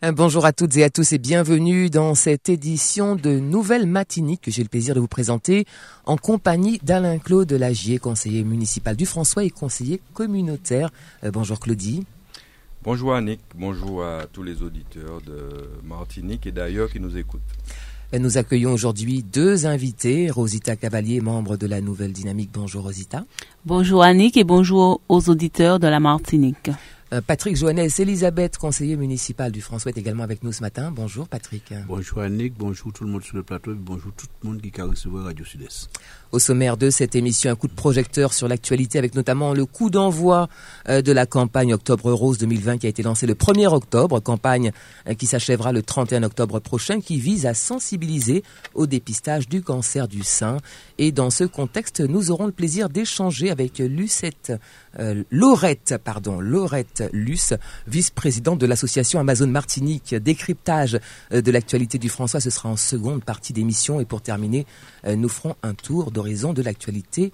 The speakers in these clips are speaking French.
Bonjour à toutes et à tous et bienvenue dans cette édition de Nouvelle Matinique que j'ai le plaisir de vous présenter en compagnie d'Alain-Claude Lagier, conseiller municipal du François et conseiller communautaire. Euh, bonjour Claudie. Bonjour Annick, bonjour à tous les auditeurs de Martinique et d'ailleurs qui nous écoutent. Euh, Nous accueillons aujourd'hui deux invités, Rosita Cavalier, membre de la Nouvelle Dynamique. Bonjour Rosita. Bonjour Annick et bonjour aux auditeurs de la Martinique. Euh, Patrick Joannès, Elisabeth, conseiller municipal du François, est également avec nous ce matin. Bonjour Patrick. Bonjour Annick, bonjour tout le monde sur le plateau bonjour tout le monde qui a recevoir Radio Sud-Est. Au sommaire de cette émission, un coup de projecteur sur l'actualité avec notamment le coup d'envoi euh, de la campagne Octobre Rose 2020 qui a été lancée le 1er octobre, campagne euh, qui s'achèvera le 31 octobre prochain qui vise à sensibiliser au dépistage du cancer du sein. Et dans ce contexte, nous aurons le plaisir d'échanger avec Lucette, euh, Laurette, pardon, Laurette Luce, vice-présidente de l'association Amazon Martinique. Décryptage euh, de l'actualité du François, ce sera en seconde partie d'émission. Et pour terminer, nous ferons un tour de l'actualité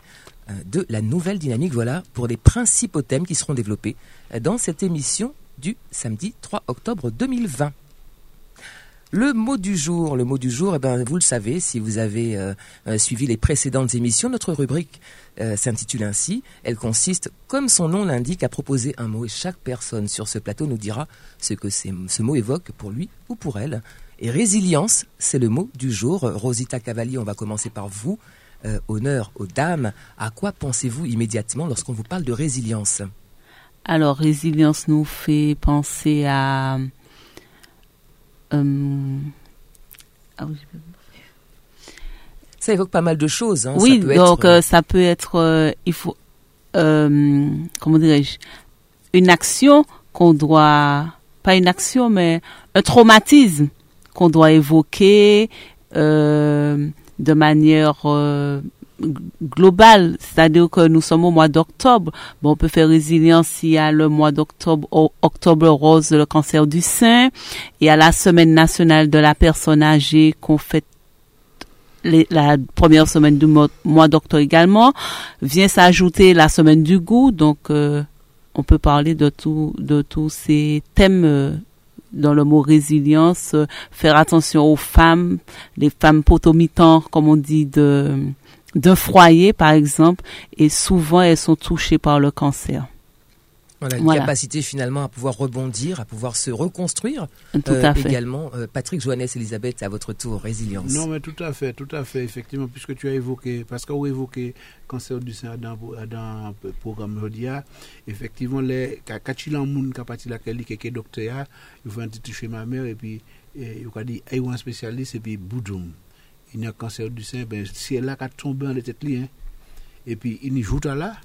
euh, de la nouvelle dynamique. Voilà pour les principaux thèmes qui seront développés euh, dans cette émission du samedi 3 octobre 2020. Le mot du jour, le mot du jour, eh ben, vous le savez, si vous avez euh, suivi les précédentes émissions, notre rubrique s'intitule ainsi. Elle consiste, comme son nom l'indique, à proposer un mot et chaque personne sur ce plateau nous dira ce que ce mot évoque pour lui ou pour elle. Et résilience, c'est le mot du jour. Rosita Cavalli, on va commencer par vous. Euh, honneur aux dames. À quoi pensez-vous immédiatement lorsqu'on vous parle de résilience Alors, résilience nous fait penser à... euh, ah oui, Ça évoque pas mal de choses. hein. oui, Ça peut donc être, euh, ça peut être, euh, il faut, euh, comment dirais-je, une action qu'on doit, pas une action, mais un traumatisme qu'on doit évoquer de manière euh, globale. C'est-à-dire que nous sommes au mois d'octobre. Bon, on peut faire résilience il y a le mois d'octobre, octobre rose, le cancer du sein, et à la semaine nationale de la personne âgée qu'on les- la première semaine du mois, mois d'octobre également, vient s'ajouter la semaine du goût. Donc, euh, on peut parler de tout, de tous ces thèmes euh, dans le mot résilience. euh, faire attention aux femmes, les femmes potomitans, comme on dit, de d'un foyer, par exemple, et souvent elles sont touchées par le cancer. Voilà, une Voilà. capacité finalement à pouvoir rebondir, à pouvoir se reconstruire. Tout Euh, à fait. Également, euh, Patrick Joannès, Elisabeth, à votre tour, résilience. Non, mais tout à fait, tout à fait, effectivement, puisque tu as évoqué, parce qu'on a évoqué cancer du sein dans, dans le programme Jodia, effectivement, les, quand il y a un monde qui a est docteur, il faut un petit chez ma mère, et puis, il a dit, il y a un spécialiste, et puis, boudoum. Il y a un cancer du sein, ben, si elle a qu'à tomber en tête, hein, et puis, il y joue là,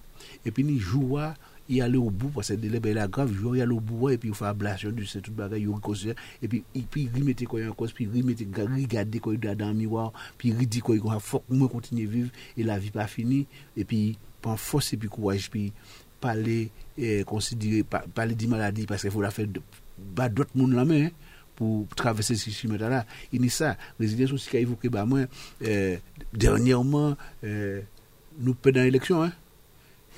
et puis, il joue à, il aller au bout, parce que délai, ben, il a grave, il y aller au bout, et puis, il fait ablation du tout bagage, il reconstruit, et puis, il il remet quoi en cause, puis il remet, regarder quoi dans le miroir, puis il dit quoi, il faut que moi continuer à vivre, et la vie pas finie, et puis, prend force et puis courage, puis, parler, eh, considérer, pa- parler de maladie, parce qu'il faut la faire bah, d'autres monde la main, hein, pour traverser ce chemin là. Il y ça, résilience aussi qu'a évoqué, bah, moi, euh, dernièrement, euh, nous perdons l'élection, hein.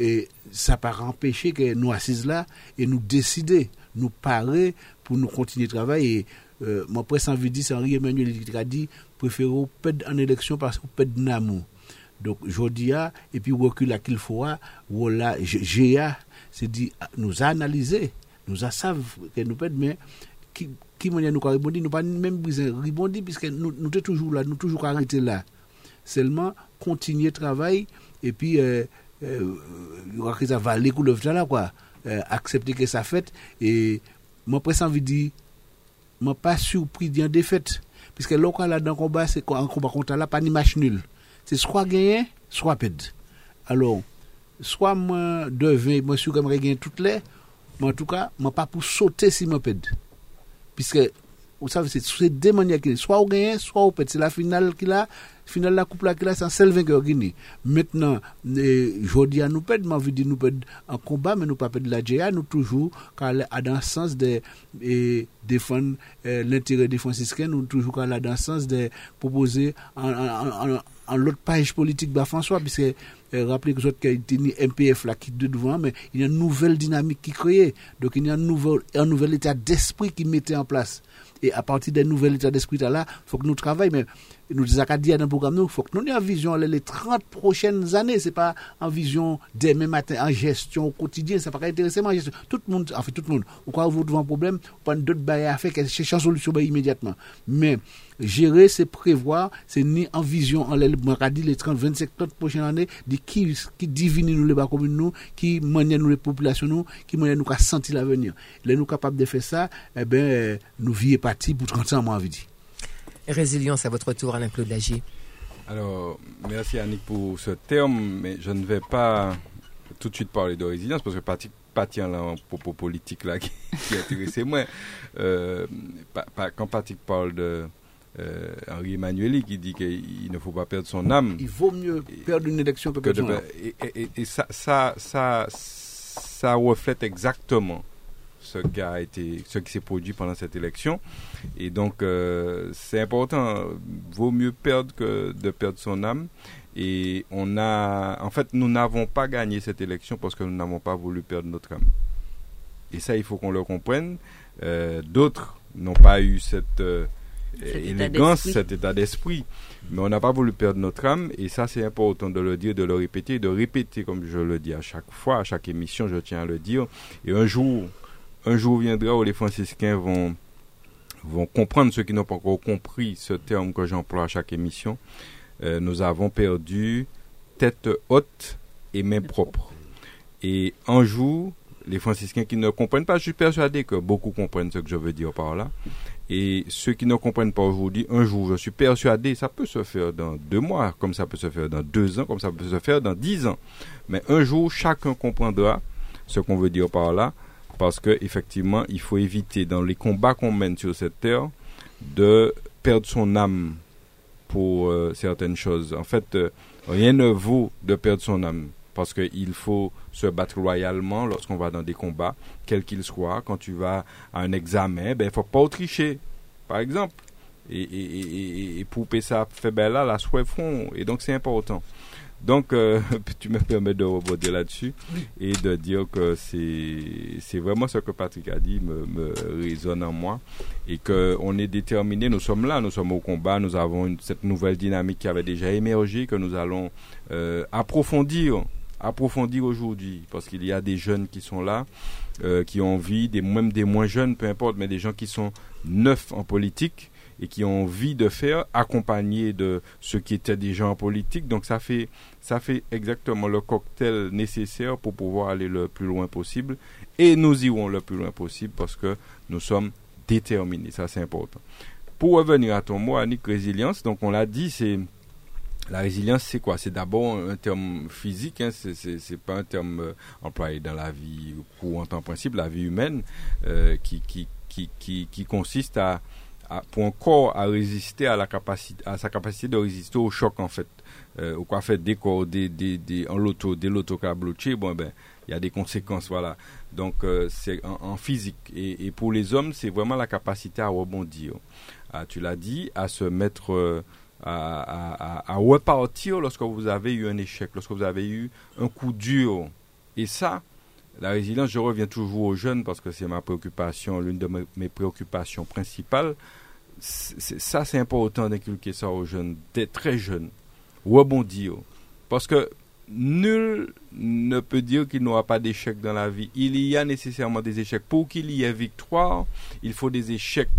Et ça pas empêcher que nous assises là et nous décider, nous parer pour nous continuer de travailler. Euh, mon presque envie de dire, c'est Henri Emmanuel qui a dit, préférons perdre en élection parce qu'on perd en amour. Donc, Jodia, et puis recul à qu'il faut, voilà, GA, c'est dit, nous analyser, nous a savent que nous perdons, mais qui, qui manière nous avons rebondi, nous pas même besoin de rebondir, puisque nous, nous sommes toujours là, nous toujours arrêtés là. Seulement, continuer le travail, et puis, euh, euh, ça va aller couler là, quoi. Euh, accepter que ça fait, et moi, presque envie de dire, moi, pas surpris d'une défaite. Puisque là, là, dans combat, c'est un combat contre là, pas ni match nul. C'est soit gagner, soit perdre. Alors, soit moi, devais, moi, sûr que je gagner toutes les, mais en tout cas, moi, pas pour sauter si je perdre. Puisque Vous savez, c'est deux manières qu'il Soit on gagne, soit on pète. C'est la finale qu'il a. Finale la coupe là qu'il a, c'est un seul vainqueur Guinée. Maintenant, je à nous pète, m'a vu dire nous pète en combat, mais nous pas pète la nous toujours, quand elle dans le sens de défendre l'intérêt des franciscains, nous toujours quand elle dans le sens de proposer en, l'autre page politique, bah, François, puisque rappelez que vous avez MPF là qui est devant, mais il y a une nouvelle dynamique qui crée. Donc il y a un nouvel, un nouvel état d'esprit qui mettait en place. Et à partir d'un nouvel état d'esprit là, faut que nous travaillions. Mais nous disons qu'à dire dans le programme, il faut que nous ayons une vision les 30 prochaines années. Ce n'est pas en vision demain matin, en gestion au quotidien. Ça pas intéresser en gestion. Tout le monde, en fait, tout le monde. Ou quand vous devant un problème, vous prenez d'autres barrières à faire, chercher une solution immédiatement. Mais gérer, c'est prévoir, c'est ni en vision, en dit les 30, 25, 30 prochaines années, de qui, qui divine nous les bas communes nous, qui manie nous les populations nous, qui manie nous à sentir l'avenir. Là, nous capables de faire ça, eh bien, nous vivons parti pour 30 ans, moi, envie dit. Résilience à votre tour, Alain-Claude Lagier. Alors, merci Annick pour ce terme, mais je ne vais pas tout de suite parler de résilience parce que Patrick pas là en propos politique là qui, qui intéressé moi. Euh, quand Patrick parle de euh, Henri Emmanueli qui dit qu'il ne faut pas perdre son âme. Il vaut mieux perdre une élection que perdre son âme. Et, ça, ça, ça, ça reflète exactement ce qui a été, ce qui s'est produit pendant cette élection. Et donc, euh, c'est important. Vaut mieux perdre que de perdre son âme. Et on a, en fait, nous n'avons pas gagné cette élection parce que nous n'avons pas voulu perdre notre âme. Et ça, il faut qu'on le comprenne. Euh, d'autres n'ont pas eu cette euh, élégance, cet état d'esprit. Mais on n'a pas voulu perdre notre âme. Et ça, c'est important de le dire, de le répéter, de répéter, comme je le dis à chaque fois, à chaque émission, je tiens à le dire. Et un jour, un jour viendra où les franciscains vont, vont comprendre, ceux qui n'ont pas encore compris ce terme que j'emploie à chaque émission. Euh, nous avons perdu tête haute et main propre. Et un jour, les franciscains qui ne comprennent pas, je suis persuadé que beaucoup comprennent ce que je veux dire par là. Et ceux qui ne comprennent pas aujourd'hui, un jour, je suis persuadé, ça peut se faire dans deux mois, comme ça peut se faire dans deux ans, comme ça peut se faire dans dix ans. Mais un jour, chacun comprendra ce qu'on veut dire par là parce qu'effectivement, il faut éviter dans les combats qu'on mène sur cette terre de perdre son âme pour euh, certaines choses. En fait, euh, rien ne vaut de perdre son âme parce qu'il faut se battre loyalement lorsqu'on va dans des combats, quels qu'ils soient. Quand tu vas à un examen, ben il faut pas tricher, par exemple. Et, et, et, pour ça fait ben là, la soif fond. Et donc c'est important. Donc, euh, tu me permets de rebondir là-dessus et de dire que c'est vraiment ce que Patrick a dit me, me résonne en moi et qu'on est déterminé, nous sommes là, nous sommes au combat, nous avons cette nouvelle dynamique qui avait déjà émergé, que nous allons euh, approfondir approfondir aujourd'hui parce qu'il y a des jeunes qui sont là, euh, qui ont envie, des, même des moins jeunes, peu importe, mais des gens qui sont neufs en politique et qui ont envie de faire, accompagné de ceux qui étaient déjà en politique. Donc ça fait, ça fait exactement le cocktail nécessaire pour pouvoir aller le plus loin possible. Et nous irons le plus loin possible parce que nous sommes déterminés. Ça, c'est important. Pour revenir à ton mot, Annick, résilience, donc on l'a dit, c'est la résilience, c'est quoi? C'est d'abord un terme physique, hein, c'est pas un terme euh, employé dans la vie courante en principe, la vie humaine, euh, qui, consiste pour un corps à résister à, sa capacité de résister au choc en fait. Euh, ou quoi fait des corps, des, des, des, loto, des bon ben il y a des conséquences, voilà. Donc euh, c'est en, physique. Et, pour les hommes, c'est vraiment la capacité à rebondir. Ah, tu l'as dit, à se mettre, à, repartir lorsque vous avez eu un échec, lorsque vous avez eu un coup dur. Et ça, la résilience, je reviens toujours aux jeunes parce que c'est ma préoccupation, l'une de mes préoccupations principales ça, c'est important d'inculquer ça aux jeunes, des très jeunes. Rebondir. Parce que nul ne peut dire qu'il n'aura pas d'échecs dans la vie. Il y a nécessairement des échecs. Pour qu'il y ait victoire, il faut des échecs.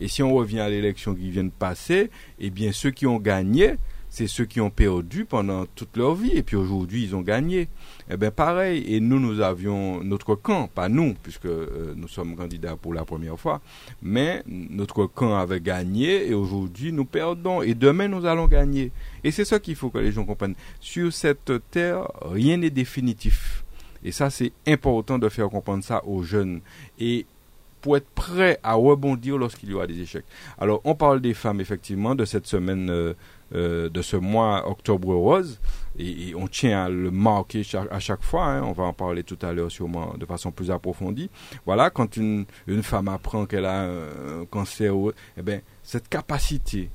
Et si on revient à l'élection qui vient de passer, eh bien, ceux qui ont gagné, c'est ceux qui ont perdu pendant toute leur vie et puis aujourd'hui ils ont gagné. Eh bien pareil, et nous nous avions notre camp, pas nous puisque euh, nous sommes candidats pour la première fois, mais notre camp avait gagné et aujourd'hui nous perdons et demain nous allons gagner. Et c'est ça qu'il faut que les gens comprennent. Sur cette terre, rien n'est définitif. Et ça c'est important de faire comprendre ça aux jeunes. Et pour être prêt à rebondir lorsqu'il y aura des échecs. Alors, on parle des femmes, effectivement, de cette semaine, euh, euh, de ce mois Octobre Rose, et, on tient à le marquer à chaque fois. Hein. on va en parler tout à l'heure sûrement de façon plus approfondie. Voilà, quand une, femme apprend qu'elle a un cancer, eh ben, cette capacité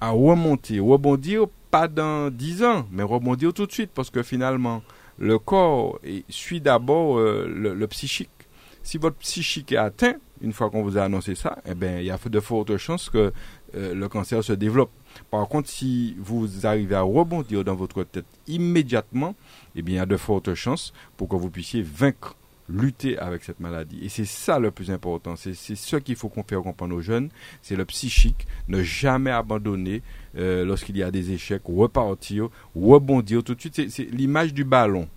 à remonter, rebondir, pas dans 10 ans, mais rebondir tout de suite, parce que finalement, le corps suit d'abord euh, le, psychique. Si votre psychique est atteint, une fois qu'on vous a annoncé ça, eh ben, il y a de fortes chances que euh, le cancer se développe. Par contre, si vous arrivez à rebondir dans votre tête immédiatement, eh bien, il y a de fortes chances pour que vous puissiez vaincre lutter avec cette maladie. Et c'est ça le plus important. C'est ce qu'il faut qu'on faire comprendre aux jeunes. C'est le psychique. Ne jamais abandonner euh, lorsqu'il y a des échecs. Repartir, rebondir tout de suite. C'est l'image du ballon.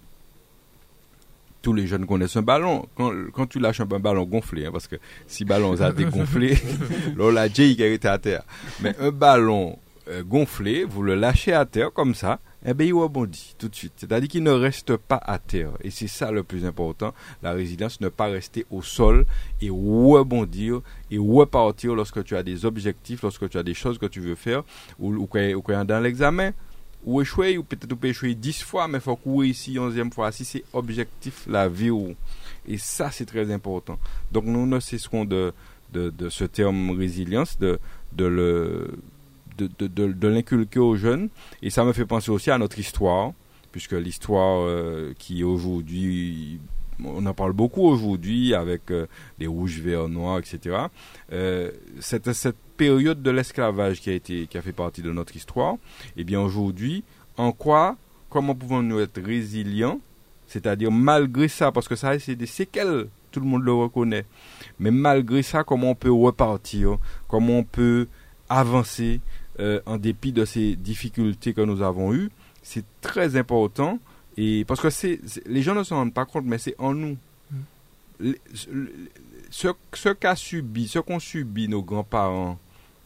Tous les jeunes connaissent un ballon. Quand, tu lâches un, ballon gonflé, hein, parce que si ballon a été gonflé, là, la J qui été à terre. Mais un ballon euh, gonflé, vous le lâchez à terre comme ça, eh bien, il rebondit tout de suite. C'est-à-dire qu'il ne reste pas à terre. Et c'est ça le plus important. La résilience, ne pas rester au sol et rebondir et repartir lorsque tu as des objectifs, lorsque tu as des choses que tu veux faire ou, ou, ou dans l'examen. Ou échouer, ou peut-être peux échouer dix fois, mais il faut courir ici onzième fois. Si c'est objectif, la vie. Et ça, c'est très important. Donc, nous ne cesserons de, de, de ce terme résilience, de, de le de, de, l'inculquer aux jeunes. Et ça me fait penser aussi à notre histoire, puisque l'histoire euh, qui aujourd'hui, on en parle beaucoup aujourd'hui avec euh, les rouges, verts, noirs, etc. Euh, cette, cette période de l'esclavage qui a été, qui a fait partie de notre histoire, et eh bien aujourd'hui, en quoi, comment pouvons-nous être résilients, c'est-à-dire malgré ça, parce que ça c'est des séquelles, tout le monde le reconnaît, mais malgré ça, comment on peut repartir, comment on peut avancer, euh, en dépit de ces difficultés que nous avons eues, c'est très important. Et parce que c'est, les gens ne se rendent pas compte, mais c'est en nous. Mm. ce, ce qu'a subi, ce qu'ont subi nos grands-parents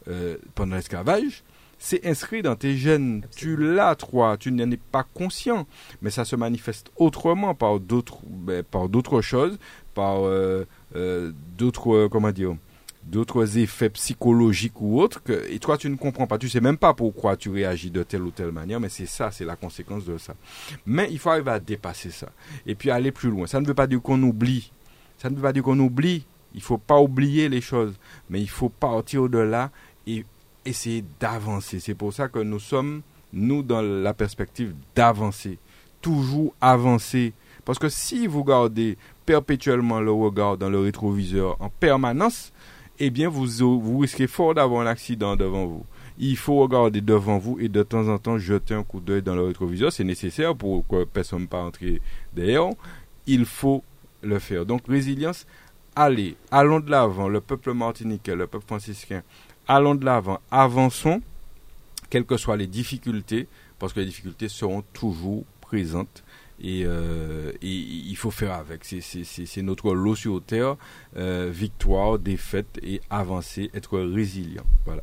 euh, pendant l'esclavage, c'est inscrit dans tes gènes. Tu l'as, toi, tu n'en es pas conscient, mais ça se manifeste autrement par d'autres, ben, par d'autres choses, par euh, d'autres, comment dire, d'autres effets psychologiques ou autres que, et toi tu ne comprends pas, tu sais même pas pourquoi tu réagis de telle ou telle manière, mais c'est ça, c'est la conséquence de ça. Mais il faut arriver à dépasser ça et puis aller plus loin. Ça ne veut pas dire qu'on oublie, ça ne veut pas dire qu'on oublie. Il faut pas oublier les choses, mais il faut partir au-delà et essayer d'avancer. C'est pour ça que nous sommes nous dans la perspective d'avancer, toujours avancer. Parce que si vous gardez perpétuellement le regard dans le rétroviseur en permanence, eh bien, vous, vous risquez fort d'avoir un accident devant vous. Il faut regarder devant vous et de temps en temps jeter un coup d'œil dans le rétroviseur. C'est nécessaire pour que personne ne pas entrer derrière. Il faut le faire. Donc, résilience, allez, allons de l'avant. Le peuple martiniquais, le peuple franciscain, allons de l'avant. Avançons, quelles que soient les difficultés, parce que les difficultés seront toujours présentes euh, et, il faut faire avec. C'est notre lot sur terre, euh, victoire, défaite et avancer, être résilient. Voilà.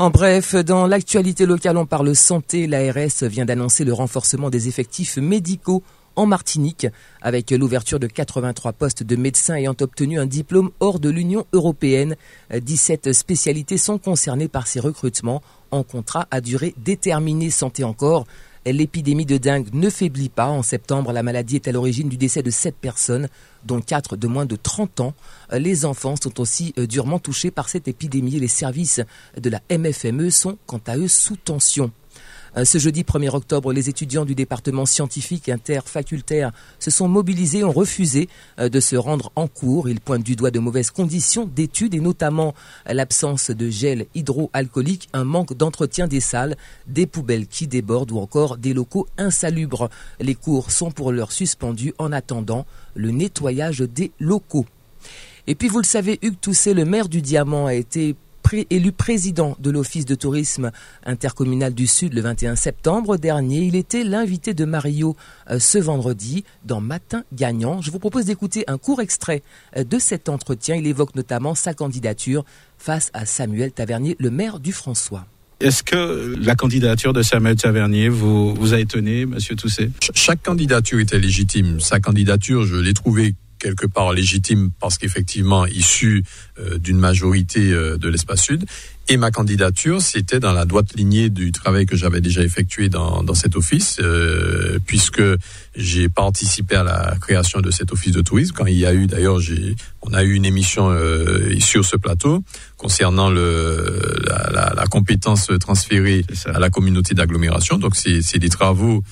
En bref, dans l'actualité locale, on parle santé. L'ARS vient d'annoncer le renforcement des effectifs médicaux en Martinique avec l'ouverture de 83 postes de médecins ayant obtenu un diplôme hors de l'Union européenne. 17 spécialités sont concernées par ces recrutements en contrat à durée déterminée. Santé encore. L'épidémie de dengue ne faiblit pas. En septembre, la maladie est à l'origine du décès de 7 personnes, dont 4 de moins de 30 ans. Les enfants sont aussi euh, durement touchés par cette épidémie et les services de la MFME sont quant à eux sous tension. Euh, ce jeudi 1er octobre, les étudiants du département scientifique interfacultaire se sont mobilisés ont refusé euh, de se rendre en cours. Ils pointent du doigt de mauvaises conditions d'études et notamment l'absence de gel hydroalcoolique, un manque d'entretien des salles, des poubelles qui débordent ou encore des locaux insalubres. Les cours sont pour l'heure suspendus en attendant le nettoyage des locaux. Et puis vous le savez, Hugues Tousset, le maire du Diamant, a été élu président de l'Office de tourisme intercommunal du Sud le 21 septembre dernier. Il était l'invité de Mario euh, ce vendredi dans Matin Gagnant. Je vous propose d'écouter un court extrait euh, de cet entretien. Il évoque notamment sa candidature face à Samuel Tavernier, le maire du François. Est-ce que la candidature de Samuel Tavernier vous, vous a étonné, Monsieur Toussaint? Chaque candidature était légitime. Sa candidature, je l'ai trouvée quelque part légitime parce qu'effectivement issu euh, d'une majorité euh, de l'espace sud. Et ma candidature, c'était dans la droite lignée du travail que j'avais déjà effectué dans, dans cet office, euh, puisque j'ai participé à la création de cet office de tourisme. Quand il y a eu, d'ailleurs, j'ai, on a eu une émission sur ce plateau concernant le, la, la, la compétence transférée à la communauté d'agglomération. Donc, c'est, c'est des travaux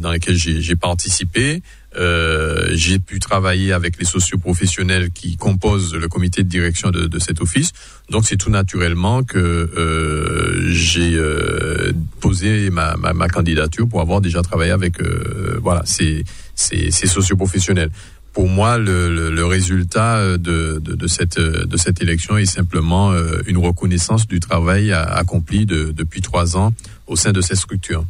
dans lesquels j'ai, j'ai participé. Euh, j'ai pu travailler avec les socioprofessionnels qui composent le comité de direction de, de cet office. Donc c'est tout naturellement que euh, j'ai euh, posé ma, ma, ma, candidature pour avoir déjà travaillé avec euh, voilà ces, ces, ces socioprofessionnels. Pour moi, le, le, le résultat de, de, de, cette, de cette élection est simplement euh, une reconnaissance du travail accompli de, depuis trois ans au sein de cette structure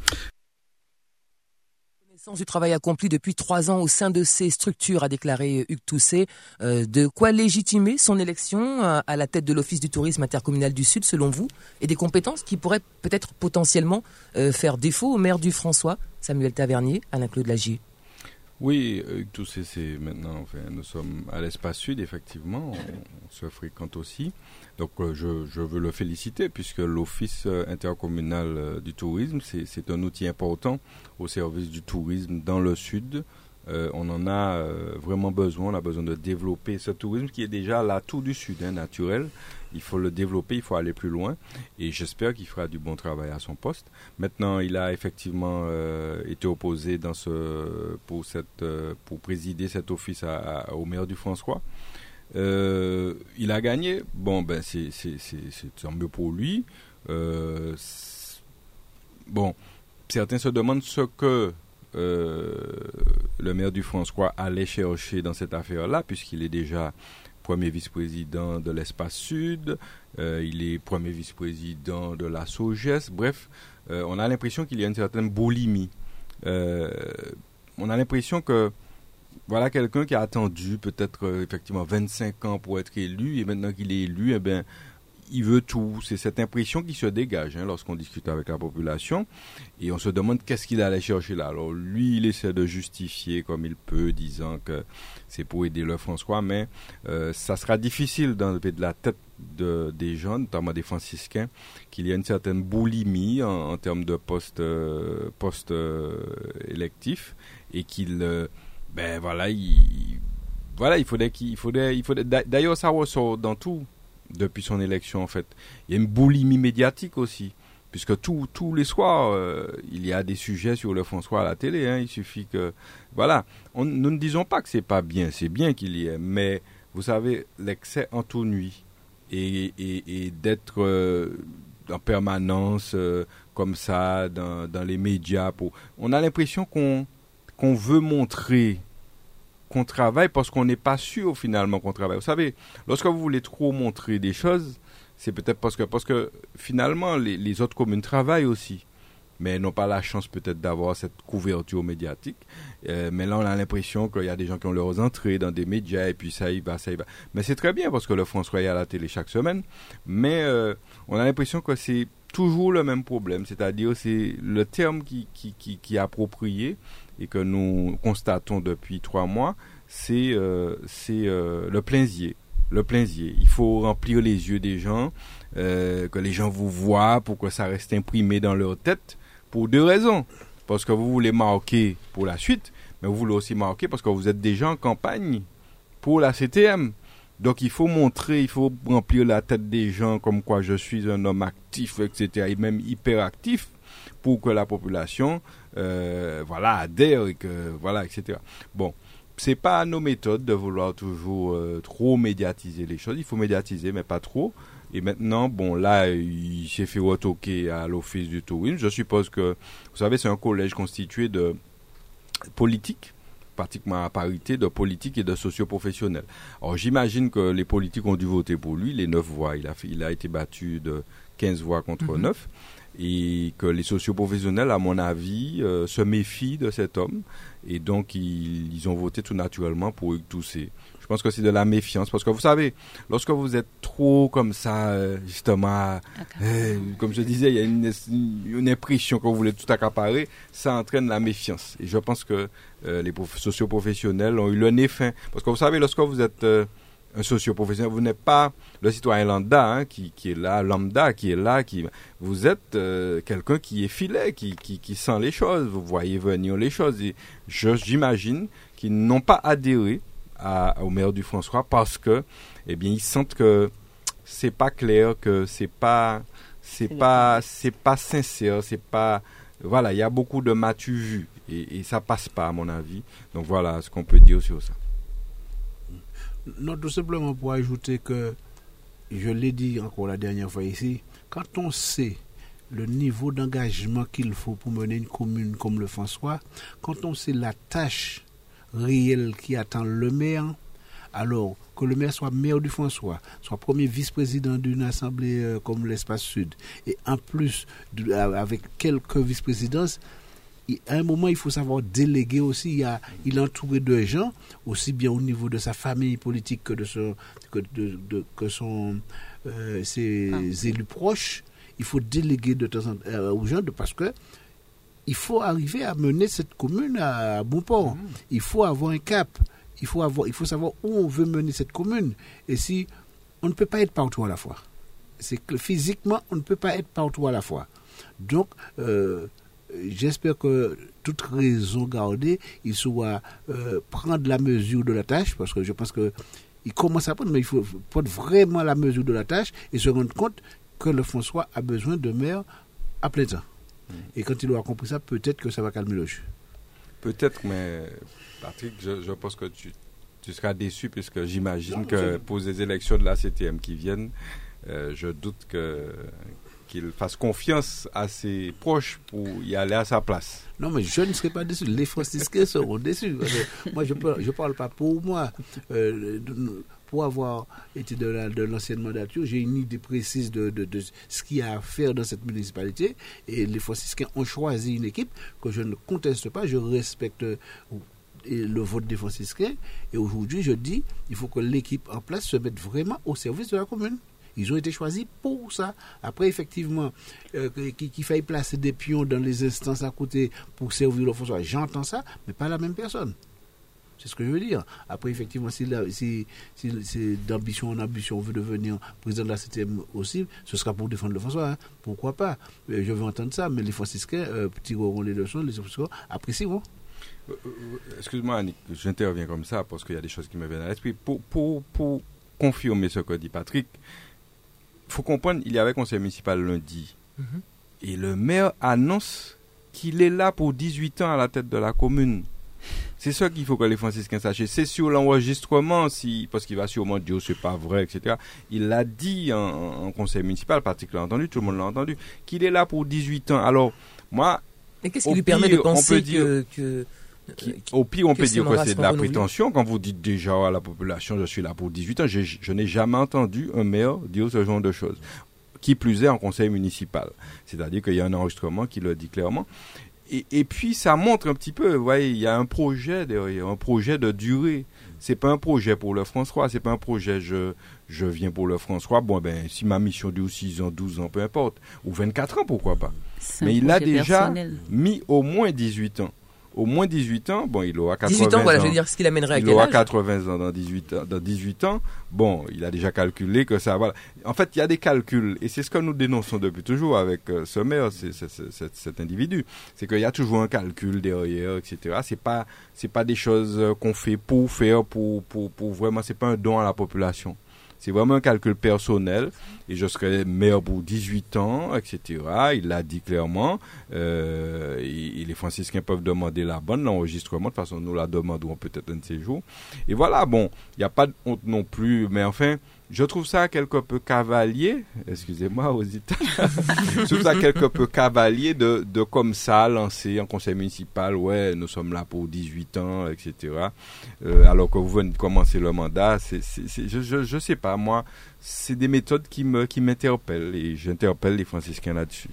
du travail accompli depuis trois ans au sein de ces structures, a déclaré Hugues Toussaint. Euh, de quoi légitimer son élection euh, à la tête de l'Office du tourisme intercommunal du Sud, selon vous, et des compétences qui pourraient peut-être potentiellement euh, faire défaut au maire du François, Samuel Tavernier, Alain-Claude Lagier? Oui, Hugues Toussaint, c'est maintenant, enfin, nous sommes à l'espace sud, effectivement, on se fréquente aussi. Donc euh, je, je, veux le féliciter puisque l'Office euh, intercommunal euh, du tourisme, c'est un outil important au service du tourisme dans le sud. Euh, on en a vraiment besoin, on a besoin de développer ce tourisme qui est déjà l'atout du sud, hein, naturel. Il faut le développer, il faut aller plus loin et j'espère qu'il fera du bon travail à son poste. Maintenant, il a effectivement euh, été opposé dans ce, pour, cette, pour présider cet office à, à, au maire du François. Euh, il a gagné. Bon, ben c'est tant mieux pour lui. Euh, bon, certains se demandent ce que euh, le maire du François allait chercher dans cette affaire-là, puisqu'il est déjà premier vice-président de l'espace sud, il est premier vice-président de la SOGES. Bref, on a l'impression qu'il y a une certaine boulimie. on a l'impression que voilà quelqu'un qui a attendu peut-être euh, effectivement 25 ans pour être élu et maintenant qu'il est élu, eh bien, il veut tout. C'est cette impression qui se dégage hein, lorsqu'on discute avec la population et on se demande qu'est-ce qu'il allait chercher là. Alors lui, il essaie de justifier comme il peut, disant que c'est pour aider le François, mais euh, ça sera difficile d'enlever de la tête de, des jeunes, notamment des franciscains, qu'il y a une certaine boulimie en, en termes de poste, euh, euh, électif et qu'il euh, ben voilà, il, voilà, il faudrait qu'il faudrait, il faudrait, d'ailleurs, ça ressort dans tout depuis son élection en fait. Il y a une boulimie médiatique aussi, puisque tous tous les soirs, euh, il y a des sujets sur le François à la télé. Hein, il suffit que, voilà, nous ne disons pas que c'est pas bien, c'est bien qu'il y ait, mais vous savez, l'excès entonnuie et, et, et d'être euh, en permanence euh, comme ça dans, dans les médias, pour, on a l'impression qu'on qu'on veut montrer qu'on travaille parce qu'on n'est pas sûr finalement qu'on travaille. Vous savez, lorsque vous voulez trop montrer des choses, c'est peut-être parce que, parce que finalement les, autres communes travaillent aussi, mais n'ont pas la chance peut-être d'avoir cette couverture médiatique. Euh, mais là, on a l'impression qu'il y a des gens qui ont leurs entrées dans des médias et puis ça y va, ça y va. Mais c'est très bien parce que le François est à la télé chaque semaine, mais euh, on a l'impression que c'est toujours le même problème, c'est-à-dire c'est le terme qui, qui, qui, qui est approprié et que nous constatons depuis trois mois, c'est euh, euh, le plaisier. Le plaisier. Il faut remplir les yeux des gens, euh, que les gens vous voient pour que ça reste imprimé dans leur tête, pour deux raisons. Parce que vous voulez marquer pour la suite, mais vous voulez aussi marquer parce que vous êtes déjà en campagne pour la CTM. Donc il faut montrer, il faut remplir la tête des gens comme quoi je suis un homme actif, etc., et même hyperactif, pour que la population euh, voilà, adhère et que, voilà, etc. Bon, c'est pas nos méthodes de vouloir toujours euh, trop médiatiser les choses. Il faut médiatiser, mais pas trop. Et maintenant, bon, là, il s'est fait retoquer à l'office du tourisme. Je suppose que, vous savez, c'est un collège constitué de politiques pratiquement à parité de politiques et de socioprofessionnels. Alors j'imagine que les politiques ont dû voter pour lui, les neuf voix. Il a, il a été battu de 15 voix contre 9 et que les socioprofessionnels, à mon avis, euh, se méfient de cet homme et donc ils, ils ont voté tout naturellement pour Hugues Toussé. Je pense que c'est de la méfiance parce que vous savez, lorsque vous êtes trop comme ça, euh, justement, euh, comme je disais, il y a une, une impression que vous voulez tout accaparer, ça entraîne la méfiance. Et je pense que euh, les prof- socioprofessionnels ont eu le nez fin. Parce que vous savez, lorsque vous êtes euh, un socioprofessionnel, vous n'êtes pas le citoyen lambda hein, qui, qui est là, lambda qui est là, qui vous êtes euh, quelqu'un qui est filet, qui, qui, qui sent les choses, vous voyez venir les choses. Et je- j'imagine qu'ils n'ont pas adhéré à, au maire du François parce que, eh bien, ils sentent que c'est pas clair, que c'est pas, c'est pas, c'est pas sincère, c'est pas, voilà, il y a beaucoup de matu vu et, et ça passe pas à mon avis. Donc voilà ce qu'on peut dire sur ça. Non, tout simplement pour ajouter que, je l'ai dit encore la dernière fois ici, quand on sait le niveau d'engagement qu'il faut pour mener une commune comme le François, quand on sait la tâche réelle qui attend le maire, alors que le maire soit maire du François, soit premier vice-président d'une assemblée euh, comme l'Espace Sud, et en plus de- avec quelques vice-présidences, à un moment, il faut savoir déléguer aussi. Il, a, il est entouré de gens, aussi bien au niveau de sa famille politique que de son, que de, de- que son, euh, ses élus proches. Il faut déléguer de temps en temps euh, aux gens de, parce que il faut arriver à mener cette commune à bon port. Il faut avoir un cap. Il faut, avoir, il faut savoir où on veut mener cette commune. Et si on ne peut pas être partout à la fois. C'est que physiquement, on ne peut pas être partout à la fois. Donc, euh, j'espère que toute raison gardée, il soit euh, prendre la mesure de la tâche, parce que je pense que il commence à prendre, mais il faut prendre vraiment la mesure de la tâche et se rendre compte que le François a besoin de maire à plein temps. Et quand il aura compris ça, peut-être que ça va calmer le jeu. Peut-être, mais Patrick, je, je pense que tu, tu seras déçu puisque j'imagine que pour les élections de la CTM qui viennent, euh, je doute que qu'il fasse confiance à ses proches pour y aller à sa place. Non, mais je ne serai pas déçu. Les franciscains seront déçus. Moi, je ne parle, pas pour moi. Euh, pour avoir été de la- de l'ancienne mandature, j'ai une idée précise de, ce qu'il y a à faire dans cette municipalité. Et les franciscains ont choisi une équipe que je ne conteste pas. Je respecte euh, le vote des franciscains. Et aujourd'hui, je dis, il faut que l'équipe en place se mette vraiment au service de la commune. Ils ont été choisis pour ça. Après, effectivement, euh, qu'il faille placer des pions dans les instances à côté pour servir le François, j'entends ça, mais pas la même personne. C'est ce que je veux dire. Après, effectivement, si, si, d'ambition en ambition, on veut devenir président de la CTM aussi, ce sera pour défendre le François. hein. Pourquoi pas? Euh, Je veux entendre ça, mais les franciscains euh, tireront les leçons, les franciscains apprécieront. Excuse-moi, Annick, j'interviens comme ça parce qu'il y a des choses qui me viennent à l'esprit. Pour, pour, confirmer ce que dit Patrick, faut comprendre, il y avait conseil municipal lundi. Et le maire annonce qu'il est là pour 18 ans à la tête de la commune. C'est ça qu'il faut que les franciscains sachent. C'est sur l'enregistrement, si, parce qu'il va sûrement dire c'est pas vrai, etc. Il l'a dit en, en conseil municipal, l'a entendu, tout le monde l'a entendu, qu'il est là pour 18 ans. Alors, moi, Et qu'est-ce qui lui permet de penser peut dire que, que- qui- euh, au pire, on peut dire que c'est de la prétention. Quand vous dites déjà à la population, je suis là pour 18 ans, je n'ai jamais entendu un maire dire ce genre de choses. Qui plus est en conseil municipal. C'est-à-dire qu'il y a un enregistrement qui le dit clairement. Et, et puis, ça montre un petit peu, vous voyez, il y a un projet derrière, un projet de durée. C'est pas un projet pour le François, c'est pas un projet je, je viens pour le François. Bon, ben, si ma mission dure 6 ans, 12 ans, peu importe. Ou 24 ans, pourquoi pas. Mais il a déjà personnel. mis au moins 18 ans. Au moins 18 ans, bon, il aura 80 18 ans, voilà, ans. je veux dire, ce qu'il amènerait à il quel aura âge 80 ans dans 18 ans, dans 18 ans. Bon, il a déjà calculé que ça va. En fait, il y a des calculs et c'est ce que nous dénonçons depuis toujours avec euh, ce maire, cet individu. C'est qu'il y a toujours un calcul derrière, etc. C'est pas, c'est pas des choses qu'on fait pour faire, pour, pour, pour vraiment, c'est pas un don à la population. C'est vraiment un calcul personnel. Et je serai maire pour 18 ans, etc. Il l'a dit clairement. Euh, et, les franciscains peuvent demander la bonne, l'enregistrement. De toute façon, nous la demanderons peut-être un de ces jours. Et voilà, bon, il n'y a pas de honte non plus. Mais enfin, je trouve ça quelque peu cavalier, excusez-moi Rosita, je trouve ça quelque peu cavalier de, de comme ça lancer en conseil municipal, ouais, nous sommes là pour 18 ans, etc. Euh, alors que vous venez de commencer le mandat, c'est, je, je, je sais pas, moi, c'est des méthodes qui me qui m'interpellent et j'interpelle les franciscains là-dessus.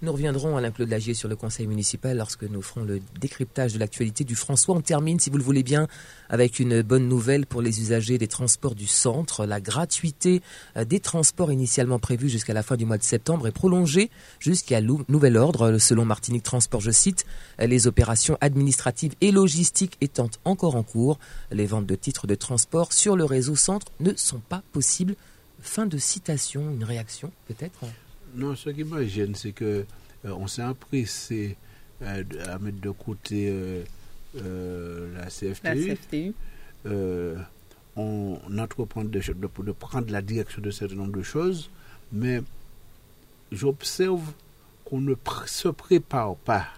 Nous reviendrons, Alain-Claude Lagier, sur le conseil municipal lorsque nous ferons le décryptage de l'actualité du François. On termine, si vous le voulez bien, avec une bonne nouvelle pour les usagers des transports du centre. La gratuité euh, des transports initialement prévus jusqu'à la fin du mois de septembre est prolongée jusqu'à nouvel ordre. Selon Martinique Transport, je cite, les opérations administratives et logistiques étant encore en cours, les ventes de titres de transport sur le réseau centre ne sont pas possibles. Fin de citation, une réaction peut-être? Non, ce qui me gêne, c'est que euh, on s'est empressé euh, à mettre de côté euh, la CFTU. on entreprend de, de, de, prendre la direction de certain nombre de choses, mais j'observe qu'on ne se prépare pas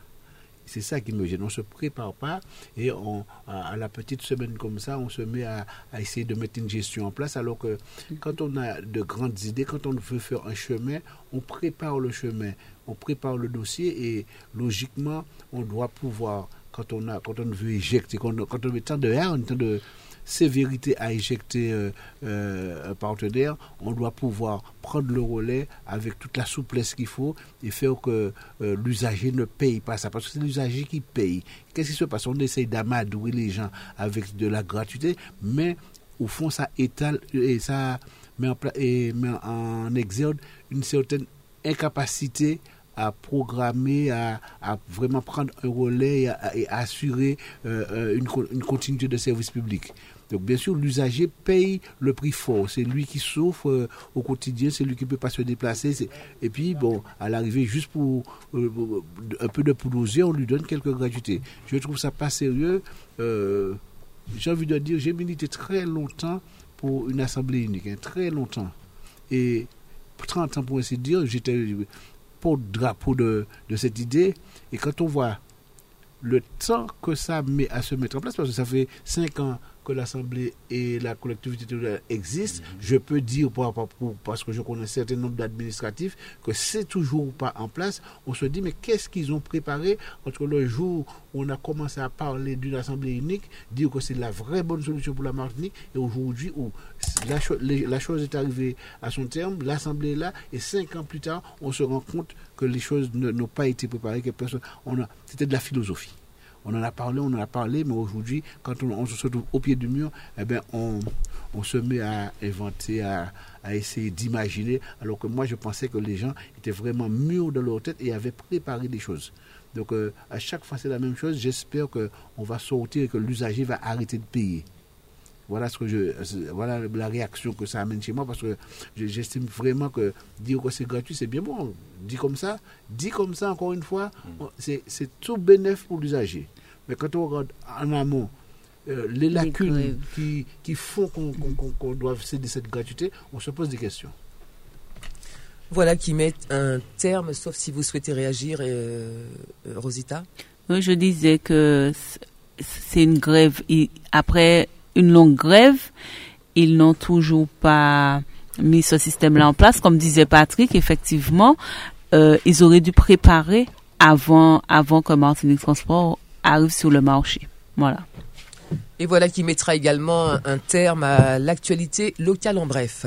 c'est ça qui me gêne. On se prépare pas et on, à, la petite semaine comme ça, on se met à, essayer de mettre une gestion en place. Alors que quand on a de grandes idées, quand on veut faire un chemin, on prépare le chemin, on prépare le dossier et logiquement, on doit pouvoir, quand on, a, quand on veut éjecter, quand on, quand on met tant de R, tant de sévérité à éjecter euh, euh, un partenaire, on doit pouvoir prendre le relais avec toute la souplesse qu'il faut et faire que euh, l'usager ne paye pas ça. Parce que c'est l'usager qui paye. Qu'est-ce qui se passe? On essaye d'amadouer les gens avec de la gratuité, mais au fond, ça étale et ça met en, et en exergue une certaine incapacité à programmer, à, vraiment prendre un relais et à, assurer une, une, continuité de service public. Donc bien sûr, l'usager paye le prix fort. C'est lui qui souffre euh, au quotidien, c'est lui qui ne peut pas se déplacer. Et puis, bon, à l'arrivée, juste pour euh, un peu de poulousier, on lui donne quelques gratuités. Je trouve ça pas sérieux. Euh, j'ai envie de dire, j'ai milité très longtemps pour une assemblée unique, hein, très longtemps. Et 30 ans pour ainsi dire, j'étais porte-drapeau de, de cette idée. Et quand on voit le temps que ça met à se mettre en place, parce que ça fait 5 ans l'Assemblée et la collectivité territoriale existent, je peux dire, parce que je connais un certain nombre d'administratifs, que c'est toujours pas en place. On se dit, mais qu'est-ce qu'ils ont préparé? Entre le jour où on a commencé à parler d'une Assemblée unique, dire que c'est la vraie bonne solution pour la Martinique, et aujourd'hui où la, la chose est arrivée à son terme, l'Assemblée est là, et cinq ans plus tard, on se rend compte que les choses n'ont pas été préparées, que personne, c'était de la philosophie. On en a parlé, on en a parlé, mais aujourd'hui, quand on, se trouve au pied du mur, eh bien, on, se met à inventer, à, essayer d'imaginer, alors que moi, je pensais que les gens étaient vraiment mûrs de leur tête et avaient préparé des choses. Donc, euh, à chaque fois, c'est la même chose. J'espère qu'on va sortir et que l'usager va arrêter de payer. Voilà ce que je, voilà la réaction que ça amène chez moi parce que j'estime vraiment que dire que c'est gratuit, c'est bien bon. Dit comme ça, dit comme ça encore une fois, mm. c'est tout bénéfice pour l'usager. Mais quand on regarde en amont euh, les lacunes qui, qui, font qu'on doit céder cette gratuité, on se pose des questions. Voilà qui met un terme, sauf si vous souhaitez réagir, euh, Rosita. Oui, je disais que c'est une grève. Après une longue grève. Ils n'ont toujours pas mis ce système-là en place. Comme disait Patrick, effectivement, euh, ils auraient dû préparer avant, avant que Martinique Transport arrive sur le marché. Voilà. Et voilà qui mettra également un terme à l'actualité locale en bref.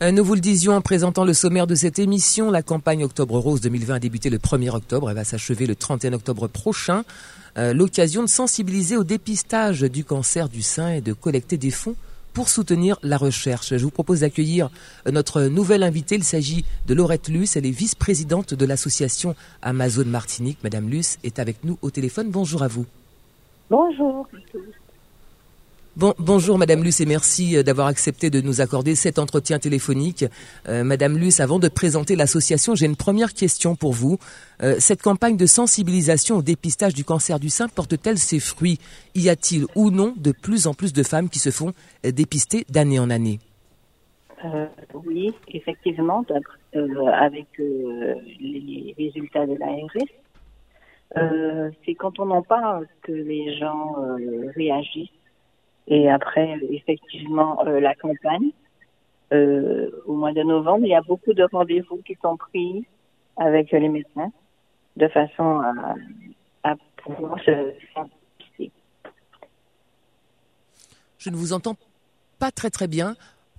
Euh, nous vous le disions en présentant le sommaire de cette émission, la campagne Octobre Rose 2020 a débuté le 1er octobre et va s'achever le 31 octobre prochain. Euh, l'occasion de sensibiliser au dépistage du cancer du sein et de collecter des fonds pour soutenir la recherche. Je vous propose d'accueillir notre nouvelle invitée. Il s'agit de Laurette Luce. Elle est vice-présidente de l'association Amazon Martinique. Madame Luce est avec nous au téléphone. Bonjour à vous. Bonjour. Bon, bonjour Madame Luce et merci euh, d'avoir accepté de nous accorder cet entretien téléphonique. Euh, Madame Luce, avant de présenter l'association, j'ai une première question pour vous. Euh, cette campagne de sensibilisation au dépistage du cancer du sein porte-t-elle ses fruits? Y a-t-il ou non de plus en plus de femmes qui se font dépister d'année en année? Oui, effectivement, avec les résultats de l'ARS, c'est quand on en parle que les gens réagissent. Et après, effectivement, euh, la campagne, euh, au mois de novembre, il y a beaucoup de rendez-vous qui sont pris avec les médecins de façon à, à pouvoir se. Je ne vous entends pas très très bien.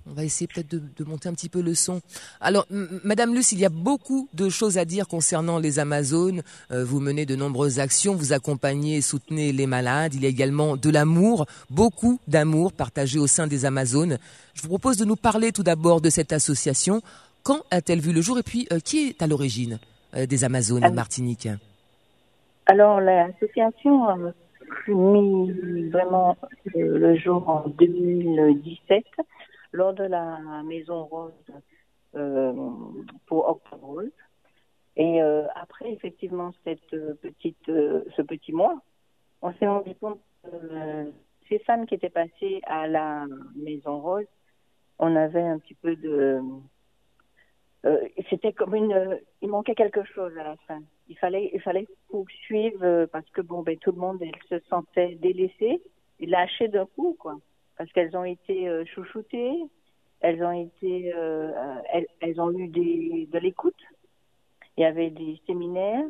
On va essayer peut-être de, de monter un petit peu le son. Alors, Madame Luce, il y a beaucoup de choses à dire concernant les Amazones. Euh, vous menez de nombreuses actions, vous accompagnez et soutenez les malades. Il y a également de l'amour, beaucoup d'amour partagé au sein des Amazones. Je vous propose de nous parler tout d'abord de cette association. Quand a-t-elle vu le jour et puis euh, qui est à l'origine euh, des Amazones en Ah. Martinique? Alors, l'association a mis vraiment le jour en 2017 lors de la Maison Rose euh, pour Octobre. Et euh, après, effectivement, cette euh, petite, euh, ce petit mois, on s'est rendu compte que euh, ces femmes qui étaient passées à la Maison Rose, on avait un petit peu de... euh, C'était comme une... il manquait quelque chose à la fin il fallait il fallait poursuivre parce que bon ben tout le monde elle se sentait délaissée et lâchée d'un coup quoi parce qu'elles ont été euh, chouchoutées. Elles ont été euh, elles, elles ont eu des de l'écoute. Il y avait des séminaires.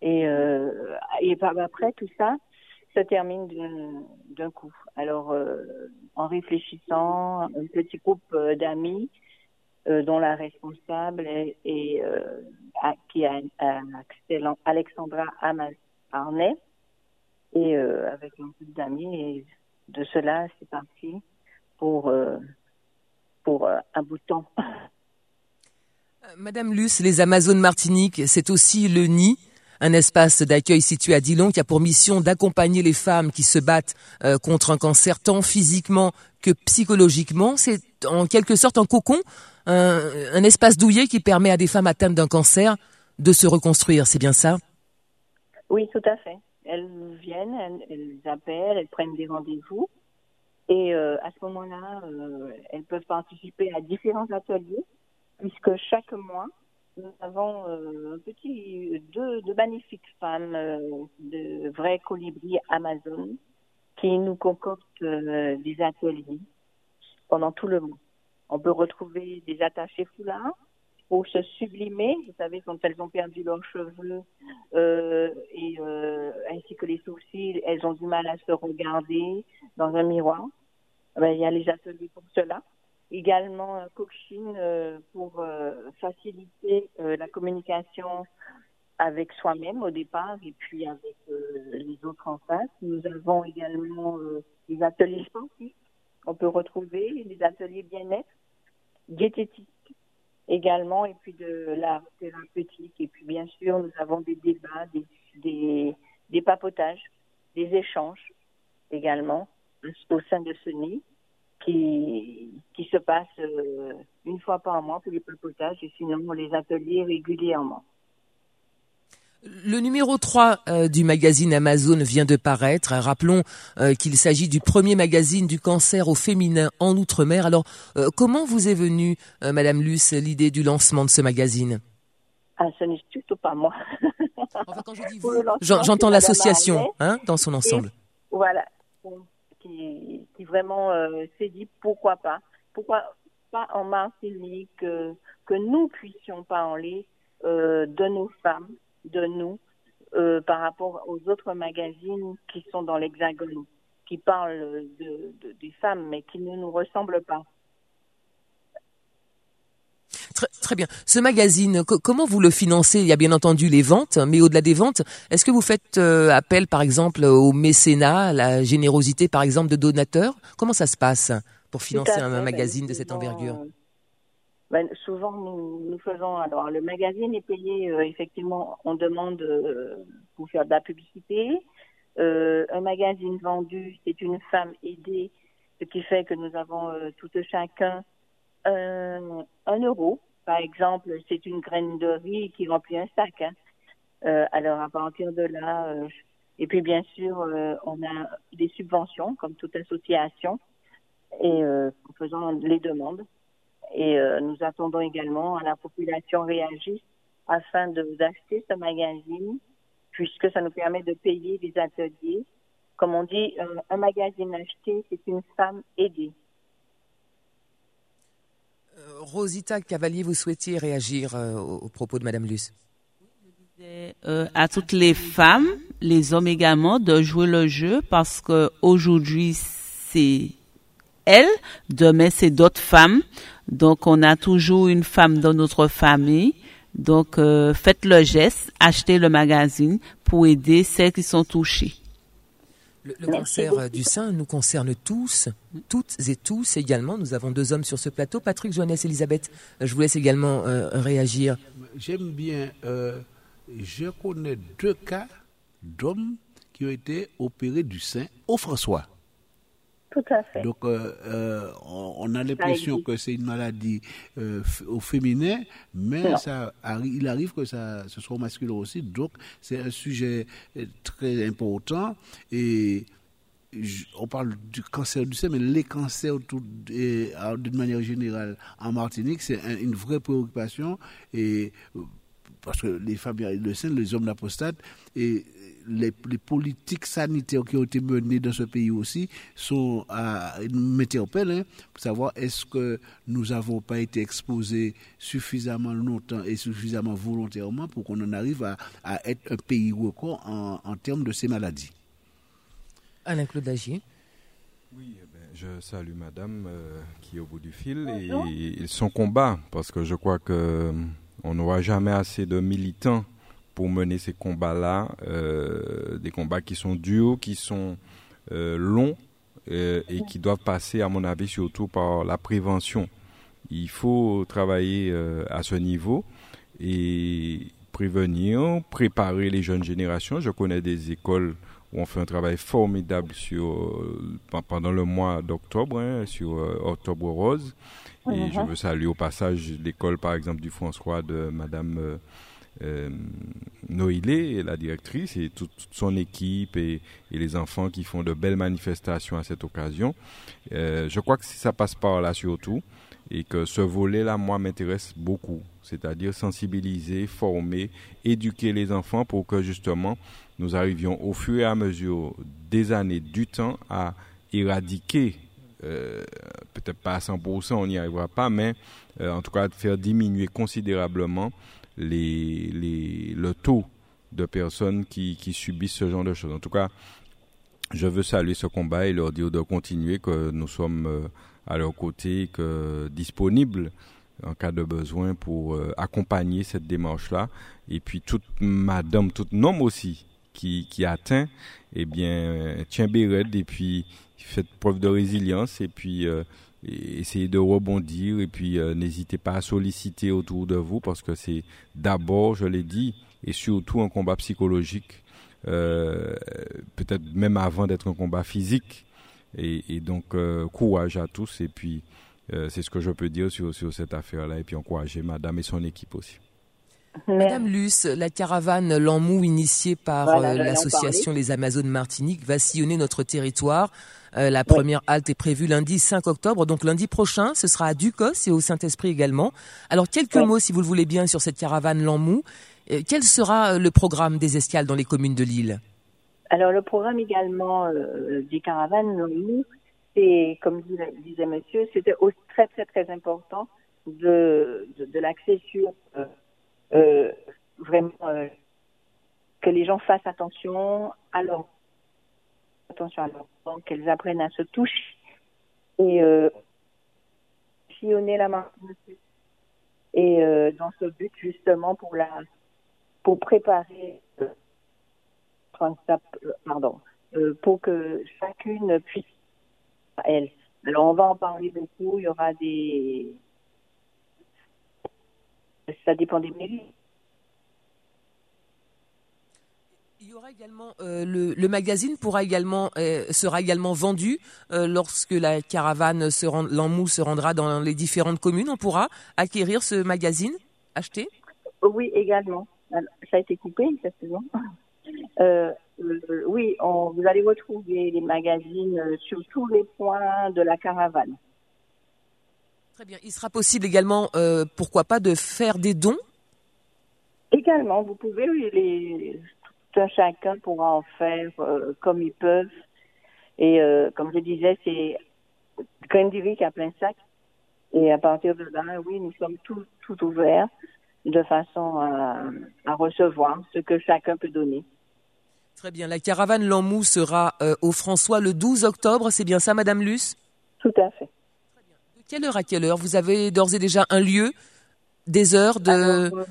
Et euh, et par après tout ça se termine d'un- coup. Alors en réfléchissant un petit groupe d'amis dont la responsable est, qui à- Alexandra Amas Arnay et avec un groupe d'amis de cela c'est parti pour euh, pour euh, un bout de temps. Madame Luce, les Amazones Martinique, c'est aussi le nid, un espace d'accueil situé à Dillon qui a pour mission d'accompagner les femmes qui se battent euh, contre un cancer tant physiquement que psychologiquement. C'est en quelque sorte un cocon, un, un espace douillet qui permet à des femmes atteintes d'un cancer de se reconstruire. C'est bien ça? Oui, tout à fait. Elles viennent, elles, appellent, elles prennent des rendez-vous et euh, à ce moment-là, euh, elles peuvent participer à différents ateliers puisque chaque mois nous avons euh, un petit deux, deux magnifiques femmes de vrais colibris Amazon qui nous concoctent des ateliers pendant tout le mois. On peut retrouver des attachés foulards pour se sublimer. Vous savez, quand elles ont perdu leurs cheveux euh, et euh, ainsi que les sourcils, elles ont du mal à se regarder dans un miroir. Ben, il y a les ateliers pour cela. Également un coaching euh, pour euh, faciliter la communication avec soi-même au départ et puis avec les autres en face. Nous avons également des ateliers sportifs. On peut retrouver des ateliers bien-être, diététique également et puis de l'art thérapeutique. Et puis bien sûr, nous avons des débats, des, des, des papotages, des échanges également au sein de ce nid qui, qui se passe euh, une fois par mois pour les papotages et sinon les ateliers régulièrement. Le numéro 3 euh, du magazine Amazon vient de paraître. Rappelons euh, qu'il s'agit du premier magazine du cancer au féminin en Outre-mer. Alors, euh, comment vous est venue, euh, Madame Luce, l'idée du lancement de ce magazine? Ah, ce n'est surtout pas moi. Enfin, quand je dis vous, j'entends l'association hein, dans son ensemble. Voilà, Bon, qui, qui vraiment euh, s'est dit pourquoi pas, pourquoi pas en Martinique euh, que nous puissions parler euh, de nos femmes, de nous, euh, par rapport aux autres magazines qui sont dans l'Hexagone, qui parlent de, de- des femmes mais qui ne nous ressemblent pas. Très, très bien. Ce magazine, co- comment vous le financez? Il y a bien entendu les ventes, mais au-delà des ventes, est-ce que vous faites euh, appel, par exemple, au mécénat, à la générosité, par exemple, de donateurs? Comment ça se passe pour financer un, fait, magazine de cette envergure? euh, ben, Souvent, nous, faisons. Alors, le magazine est payé, euh, effectivement, on demande euh, pour faire de la publicité. Euh, un magazine vendu, c'est une femme aidée ce qui fait que nous avons tout chacun un, euro. Par exemple, c'est une graine de riz qui remplit un sac. Hein. Alors à partir de là, et puis bien sûr, on a des subventions comme toute association et en faisant les demandes. Et nous attendons également à la population réagisse afin d'acheter ce magazine, puisque ça nous permet de payer des ateliers. Comme on dit, un magazine acheté, c'est une femme aidée. Rosita Cavalier, vous souhaitiez réagir au, propos de Madame Luce? Euh, à toutes les femmes, les hommes également, de jouer le jeu parce que aujourd'hui c'est elle, demain c'est d'autres femmes. Donc on a toujours une femme dans notre famille. Donc euh, faites le geste, achetez le magazine pour aider celles qui sont touchées. Le, cancer du sein nous concerne tous, toutes et tous également. Nous avons deux hommes sur ce plateau. Patrick, Joannès, Elisabeth, je vous laisse également euh, réagir. J'aime bien je connais deux cas d'hommes qui ont été opérés du sein au François. Tout à fait. Donc, euh, euh, on, a l'impression que c'est une maladie euh, au féminin, mais ça, il arrive que ça, ce soit au masculin aussi. Donc, c'est un sujet très important. Et on parle du cancer du sein, mais les cancers d'une manière générale en Martinique, c'est une vraie préoccupation. Et parce que les femmes le sein, les hommes l'apostate, et les, politiques sanitaires qui ont été menées dans ce pays aussi sont à m'interpellent hein, pour savoir est-ce que nous n'avons pas été exposés suffisamment longtemps et suffisamment volontairement pour qu'on en arrive à, être un pays record en, en, termes de ces maladies. Alain Claude Agier. Oui, eh ben, je salue madame euh, qui est au bout du fil et, et son combat parce que je crois que on n'aura jamais assez de militants pour mener ces combats-là, euh, des combats qui sont durs, qui sont euh, longs euh, et qui doivent passer, à mon avis, surtout par la prévention. Il faut travailler à ce niveau et prévenir, préparer les jeunes générations. Je connais des écoles où on fait un travail formidable sur, pendant le mois d'octobre, hein, sur Octobre Rose. Et je uh-huh. veux saluer au passage l'école, par exemple, du François de Madame euh, la directrice, et toute, son équipe et, les enfants qui font de belles manifestations à cette occasion. Euh, je crois que ça passe par là surtout, et que ce volet-là, moi, m'intéresse beaucoup, c'est-à-dire sensibiliser, former, éduquer les enfants pour que justement nous arrivions au fur et à mesure des années, du temps, à éradiquer euh, peut-être pas à 100%, on n'y arrivera pas, mais euh, en tout cas de faire diminuer considérablement le taux de personnes qui, subissent ce genre de choses. En tout cas, je veux saluer ce combat et leur dire de continuer, que nous sommes euh, à leur côté, que disponibles en cas de besoin pour accompagner cette démarche-là. Et puis toute madame, toute homme aussi qui, atteint, eh bien, tient Béred et puis faites preuve de résilience et puis euh, essayez de rebondir et puis euh, n'hésitez pas à solliciter autour de vous parce que c'est d'abord, je l'ai dit, et surtout un combat psychologique, euh, peut-être même avant d'être un combat physique. Et, donc courage à tous et puis c'est ce que je peux dire sur, sur cette affaire-là et puis encourager Madame et son équipe aussi. Madame Luce, la caravane Lamou initiée par euh, l'association Les Amazones Martinique va sillonner notre territoire. Euh, la première halte est prévue lundi 5 octobre, donc lundi prochain, ce sera à Ducos et au Saint-Esprit également. Alors quelques mots, si vous le voulez bien, sur cette caravane Lamou. Euh, quel sera le programme des escales dans les communes de l'île Alors le programme également des caravanes Lamou, c'est, comme disait monsieur, c'était très très très important de, de l'accès sur euh, vraiment euh, que les gens fassent attention à leur attention à leur qu'elles apprennent à se toucher. Et euh, sillonner la main. Et euh, dans ce but justement pour la pour préparer euh, pardon pour que chacune puisse elle alors on va en parler beaucoup. Il y aura des ça dépend des mairies. y aura également euh, le, le, magazine pourra également euh, sera également vendu euh, lorsque la caravane se rend, se rendra dans les différentes communes. On pourra acquérir ce magazine, acheter? Oui, également. Alors, ça a été coupé, exactement. Oui, on, vous allez retrouver les magazines sur tous les points de la caravane. Très bien. Il sera possible également, pourquoi pas, de faire des dons? Également, vous pouvez, les, tout un chacun pourra en faire euh, comme ils peuvent. Et euh, comme je disais, c'est Grandivik à plein sac. Et à partir de là, oui, nous sommes tout, tout ouverts de façon à, à recevoir ce que chacun peut donner. Très bien. La caravane L'Enmou sera euh, au François le 12 octobre. C'est bien ça, Madame Luce? Tout à fait. De quelle heure à quelle heure? Vous avez d'ores et déjà un lieu, des heures de... Alors,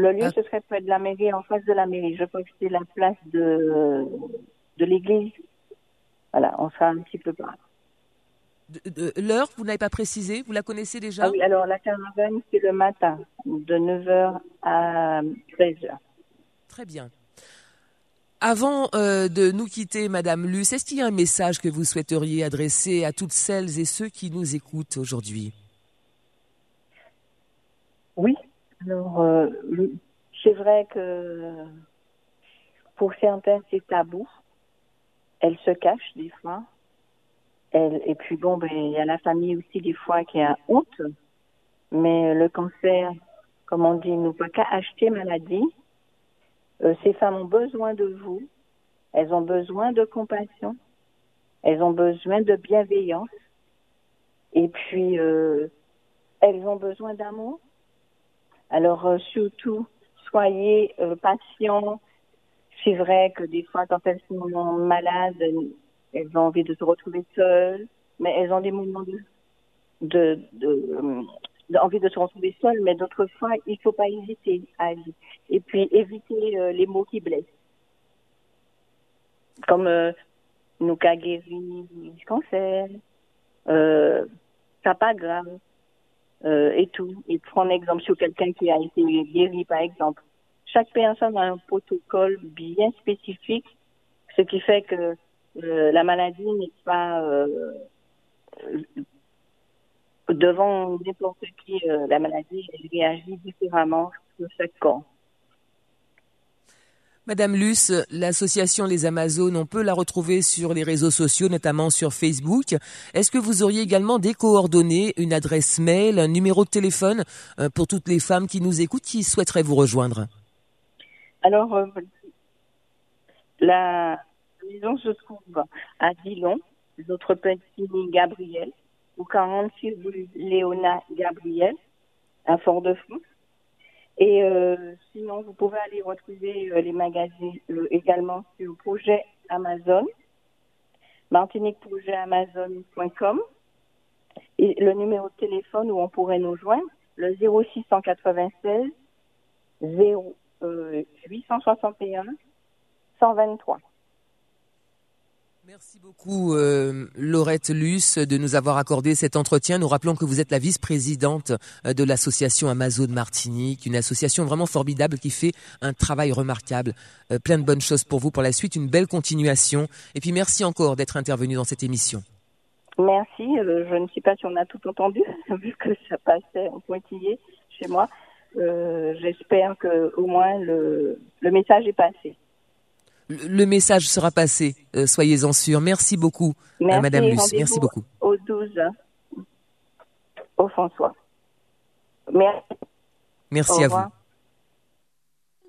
le lieu, Ah. ce serait près de la mairie, en face de la mairie. Je crois que c'est la place de, de l'église. Voilà, on sera un petit peu par là. de- de- l'heure, vous n'avez pas précisé Vous la connaissez déjà Ah oui, alors la caravane, c'est le matin, de 9h à 13h. Très bien. Avant euh, de nous quitter, Madame Luce, est-ce qu'il y a un message que vous souhaiteriez adresser à toutes celles et ceux qui nous écoutent aujourd'hui? Oui, alors euh, c'est vrai que pour certains, c'est tabou. Elle se cache des fois. Elle, et puis bon, ben, il y a la famille aussi des fois qui a honte. Mais le cancer, comme on dit, nous peut qu'à acheter maladie. Euh, ces femmes ont besoin de vous. Elles ont besoin de compassion. Elles ont besoin de bienveillance. Et puis, euh, elles ont besoin d'amour. Alors euh, surtout, soyez euh, patients. C'est vrai que des fois, quand elles sont malades, elles ont envie de se retrouver seules, mais elles ont des moments de, de, de, euh, envie de se retrouver seules, mais d'autres fois, il faut pas hésiter à aller. Et puis éviter euh, les mots qui blessent, comme euh, nous qu'a guéri du cancer, euh, ça pas grave euh, et tout. Et prendre exemple sur quelqu'un qui a été guéri, par exemple. Chaque personne a un protocole bien spécifique, ce qui fait que euh, la maladie n'est pas euh, devant n'importe qui. euh, la maladie réagit différemment sur chaque corps. Madame Luce, l'association Les Amazones, on peut la retrouver sur les réseaux sociaux, notamment sur Facebook. Est-ce que vous auriez également des coordonnées, une adresse mail, un numéro de téléphone euh, pour toutes les femmes qui nous écoutent, qui souhaiteraient vous rejoindre? Alors, euh, la maison se trouve à Dillon, notre petit Gabriel, au 46 rue Léona Gabriel, à Fort-de-France. Et euh, sinon, vous pouvez aller retrouver euh, les magazines euh, également sur projet Amazon, martiniqueprojetamazon.com et le numéro de téléphone où on pourrait nous joindre, le 0696 0 euh, 861 123. Merci beaucoup, euh, Laurette Luce, de nous avoir accordé cet entretien. Nous rappelons que vous êtes la vice-présidente euh, de l'association Amazon Martinique, une association vraiment formidable qui fait un travail remarquable. Euh, plein de bonnes choses pour vous pour la suite, une belle continuation. Et puis merci encore d'être intervenu dans cette émission. Merci. euh, je ne sais pas si on a tout entendu, vu que ça passait en pointillé chez moi. J'espère que au moins le message est passé. Le, message sera passé, euh, soyez-en sûrs. Merci beaucoup, euh, Madame Luce. Merci beaucoup. Au 12 au François. Merci. Merci Au à revoir. vous.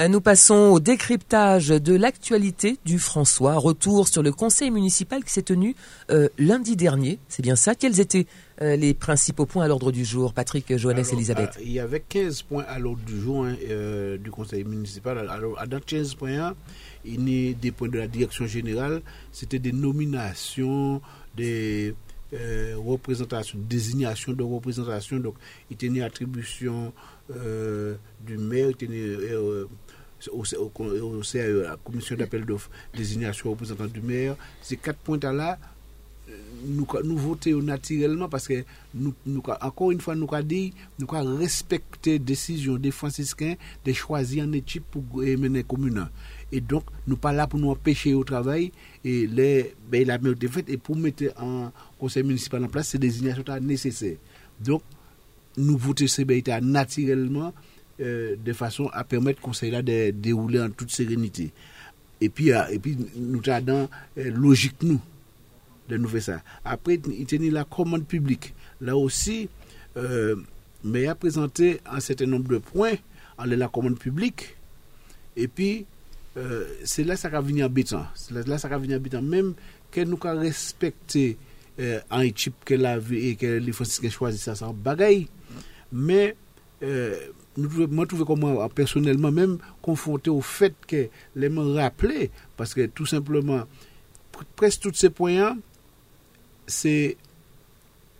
Euh, Nous passons au décryptage de l'actualité du François. Retour sur le conseil municipal qui s'est tenu euh, lundi dernier. C'est bien ça. Quels étaient euh, les principaux points à l'ordre du jour, Patrick, Johannes, Alors, Elisabeth? ah, Il y avait 15 points à l'ordre du jour hein, euh, du conseil municipal. Alors, dans 15 points, il y a des points de la direction générale. C'était des nominations des euh, représentations, désignation de représentation. Donc, il tenait attribution euh, du maire, il tenait euh, au, au, au CAE, la commission d'appel d'offres, désignation représentant du maire. Ces quatre points-là, euh, nous, nous votons naturellement parce que, nous, nous, encore une fois, nous avons dit, nous avons respecté décision des franciscains de choisir un équipe pour mener la commune. Et donc, nous pas là pour nous empêcher au travail. Et les, ben, la meilleure des faites, et pour mettre un conseil municipal en place, c'est désignation nécessaire. Donc, nous votons ces naturellement euh, de façon à permettre conseil-là de dérouler en toute sérénité. Et puis, euh, et puis nous avons euh, logique, nous, de nous faire ça. Après, il tenait la commande publique. Là aussi, euh, mais il a présenté un certain nombre de points en la commande publique. Et puis, c'est là que ça va venir habitant. C'est là que ça va venir habitant. Même que nous avons respecté euh, en équipe que la vie et que les franciscains choisissent ça, ça bagaille. Mais, moi, je trouve personnellement, même confronté au fait que les me rappeler, parce que tout simplement, presque tous ces points, c'est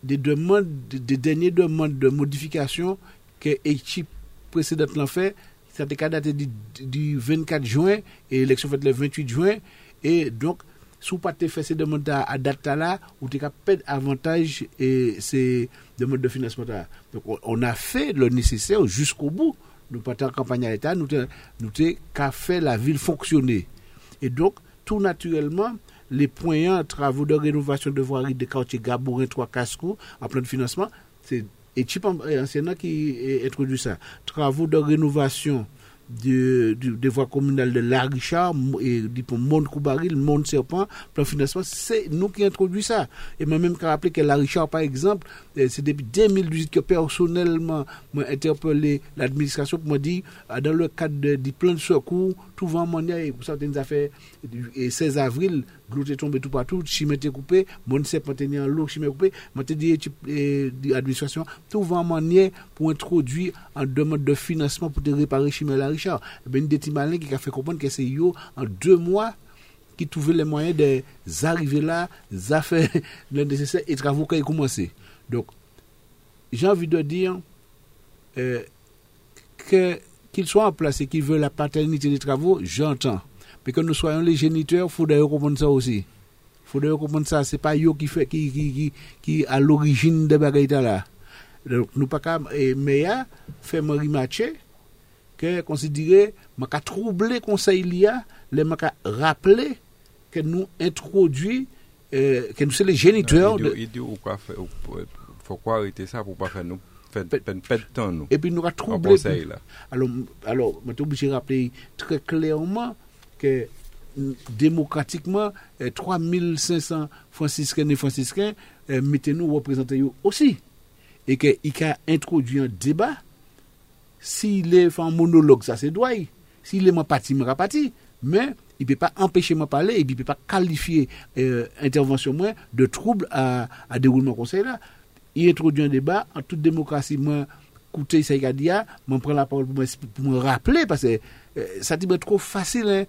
des demandes, des, dernières demandes de modification que l'équipe précédente l'a fait. Ça a daté du, du 24 juin et l'élection faite le 28 juin. Et donc, vous pas fait ces demandes à, à date là, vous avez perdre avantage et ces demandes de financement. Donc, on, a fait le nécessaire jusqu'au bout. Nous pas en campagne à l'État, nous nous qu'à fait la ville fonctionner. Et donc, tout naturellement, les points travaux de rénovation de voirie de quartier Gabourin, 3 Casco, en plan de financement, c'est Équipe ancienne qui introduit ça. Travaux de rénovation de, de, des voies communales de La Richard et du pont Monde Koubaril, Monde Serpent, plan financement, c'est nous qui introduit ça. Et moi-même, qui rappelé que La Richard, par exemple, c'est depuis 2018 que personnellement, moi, interpellé l'administration pour me dire, dans le cadre de, du plan de secours, tout vent monnaie, pour certaines affaires, et 16 avril, l'eau est tombée tout partout, chimé était coupé, mon était en l'eau, chimé coupé, te dit, l'administration, tout vent monnaie pour introduire en demande de financement pour te réparer chimé La Richard. Ben, des qui a fait comprendre que c'est yo, en deux mois, qui trouvaient les moyens d'arriver là, d'affaires le nécessaire et travaux qui ont commencé. Donc, j'ai envie de dire euh, que qu'ils soient en place et qu'ils veulent la paternité des travaux, j'entends. Mais que nous soyons les géniteurs, il faudrait comprendre ça aussi. Il faudrait comprendre ça. C'est pas eux qui fait, qui, qui, qui, qui à l'origine de bagaille là. Donc, nous pas qu'à, mais fait me rematcher, que considérer, m'a qu'à troubler conseil l'IA, les m'a qu'à rappeler que nous introduit, euh, que nous sommes les géniteurs. Il dit, il dit, arrêter ça pour pas faire nous. Et puis nous avons troublé. Alors, alors, je suis obligé de rappeler très clairement que démocratiquement, eh, 3500 franciscains et franciscains, eh, mettez-nous représenter aussi. Et qu'il a introduit un débat. S'il est un monologue, ça c'est droit. S'il est mon parti, il parti. Mais il ne peut pas empêcher de parler et il ne peut pas qualifier euh, intervention moi de trouble à, à déroulement conseil là il introduit un débat en toute démocratie. Moi, écoutez, ça y a dit, je prends la parole pour me, rappeler, parce que ça dit trop facile hein,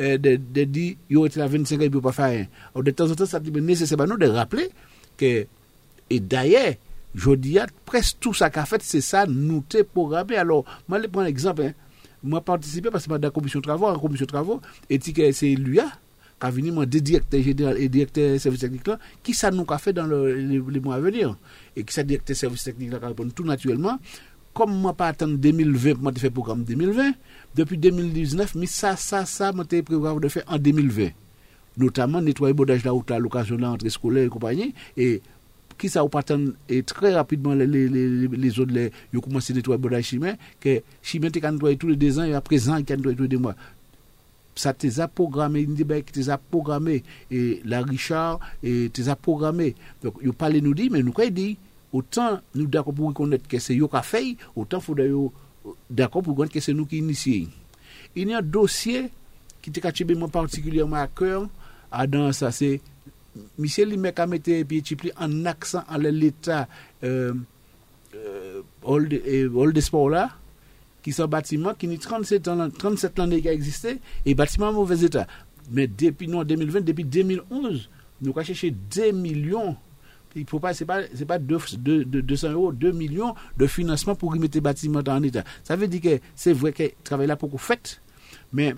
euh, de, de dire, il y a 25 ans, il ne peut pas faire rien. Alors, de temps en temps, ça dit nécessaire nous de rappeler que, et d'ailleurs, je dis, presque tout ça qu'a fait, c'est ça, nous t'es programmé. Alors, je prends un exemple. Hein. Moi, participé parce que je suis dans la commission de travaux, la commission de travaux, et c'est lui-là qu'a venu des directeurs général et directeur service technique là, qui ça nous a fait dans le, les, les, mois à venir. Et qui ça directeur service technique là, répond tout naturellement. Comme moi pas attendre 2020 pour faire programme 2020, depuis 2019, mais ça, ça, ça, moi prévu de faire en 2020. Notamment nettoyer bodage la route à l'occasion de l'entrée scolaire et compagnie. Et qui ça ou pas et très rapidement les, les, les, les autres, les, ils ont commencé à nettoyer bodage chimé, que chimé, tu nettoyer tous les deux ans et à présent, il nettoyer tous les deux mois ça te a programmé, une débat qui te a programmé, et la Richard, et te a programmé. Donc, il parle nous dit, mais nous, quoi dit, autant nous d'accord pour reconnaître que c'est eux qui fait, autant il faudrait d'accord pour reconnaître que c'est nous qui initié. Il y a un dossier qui caché particulièrement à cœur, à dans ça, c'est Michel Limek a mis en accent à l'état euh, euh, Old Sport là, qui sont bâtiments qui ont 37 ans, 37 ans qui existé et bâtiments en mauvais état. Mais depuis non, 2020, depuis 2011, nous avons cherché 2 millions il faut pas, c'est pas, c'est pas 200 euros, 2 millions de financement pour remettre les bâtiments en état. Ça veut dire que c'est vrai que le travail là beaucoup fait, mais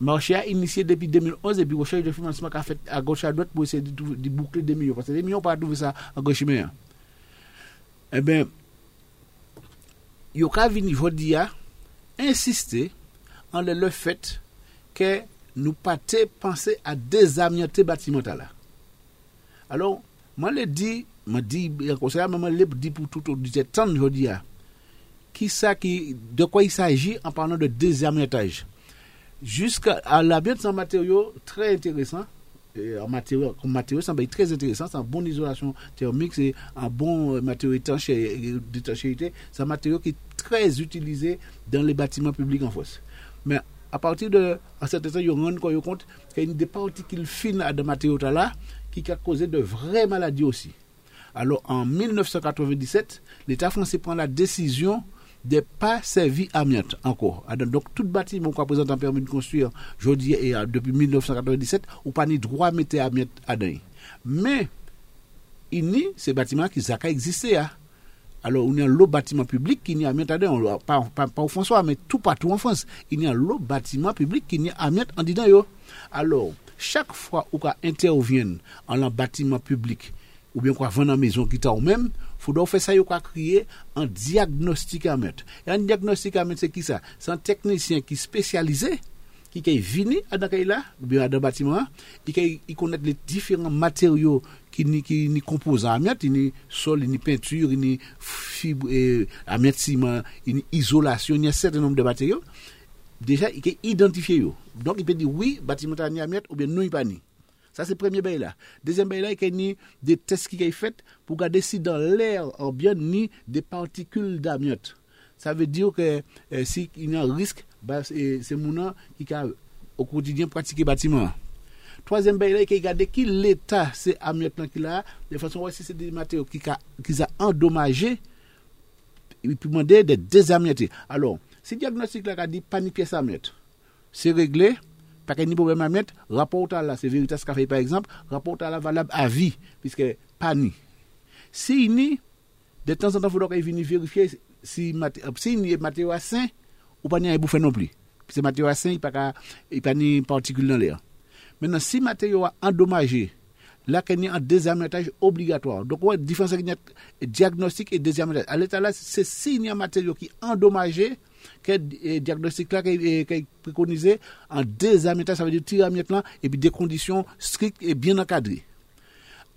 marché a initié depuis 2011 et puis recherche de financement qu'a fait à gauche à droite pour essayer de, boucler des millions. Parce que des millions, pas trouver ça à gauche mais Eh bien, il y a aujourd'hui insister en le fait que nous pas penser à désamianter bâtiment là. Alors, moi, je dis, je dis, je dis pour tout le temps aujourd'hui, qui ça qui, de quoi il s'agit en parlant de désamiantage. Jusqu'à l'amiante, c'est un matériau très intéressant. Et en comme matériau, ça être très intéressant. C'est une bonne isolation thermique, c'est un bon matériau d'étanchéité. C'est un matériau qui est très utilisé dans les bâtiments publics en France. Mais à partir de un certain temps, on rend compte qu'il y a des particules fines à ce matériau-là qui a causé de vraies maladies aussi. Alors en 1997, l'État français prend la décision de ne pas servir amiante encore. Donc tout bâtiment qu'on présente un permis de construire aujourd'hui et euh, depuis 1997, ou pas ni droit à mettre amiante à Mais il n'y ces bâtiments qui ont existé. Hein. Alors, il y a un bâtiment public qui n'y a à pas, pas, pas, au François, mais tout partout en France. Il y a lot bâtiment public qui n'y a amiante en disant Alors, chaque fois où interviennent en un bâtiment public ou qu'on vend une maison qui t'a ou même, faut faire ça, il faut créer un diagnostic à mettre. Et un diagnostic à mettre, c'est qui ça? C'est un technicien qui est spécialisé, qui est venu à là, ou dans le bâtiment, qui connaît les différents matériaux qui ni qui ni composent amiante, ni sol, ni peinture, ni fibre, eh, amiante ciment, ni isolation, il y a un certain nombre de matériaux déjà, il peut identifier. Donc, il peut dire oui, bâtiment est amiante ou bien non, il pas ni. Ça, c'est le premier bail là. Deuxième bail là, il y a des tests qui sont faits pour regarder si dans l'air bien ni des particules d'amiante. Ça veut dire que euh, si il y a un risque, bah, c'est mon qui a au quotidien pratiqué bâtiment. Troisième bail là, il y a qui l'état c'est amiante qu'il a, de façon si c'est des matériaux qui qui a endommagé, il peut demander de désamianter. Alors, si diagnostic là a dit pas ni pièce à mettre, c'est réglé, pas qu'il y a ni problème à mettre, rapport à là, c'est Veritas Café par exemple, rapport à la valable à vie, puisque pas ni. Si ni, de temps en temps, il faudra vienne vérifier si si ni matériau à sain ou pas ni à bouffer non plus. Puisque matériau à sain, il n'y a pas ni particules dans l'air. Maintenant, si matériau a là, y a un désamiantage obligatoire. Donc, ouais, différence entre diagnostic et désamiantage. À l'état là, c'est si il y a un matériau qui endommagé, que diagnostic là qui est préconisé en désamiantage, ça veut dire tirer là, et puis des conditions strictes et bien encadrées.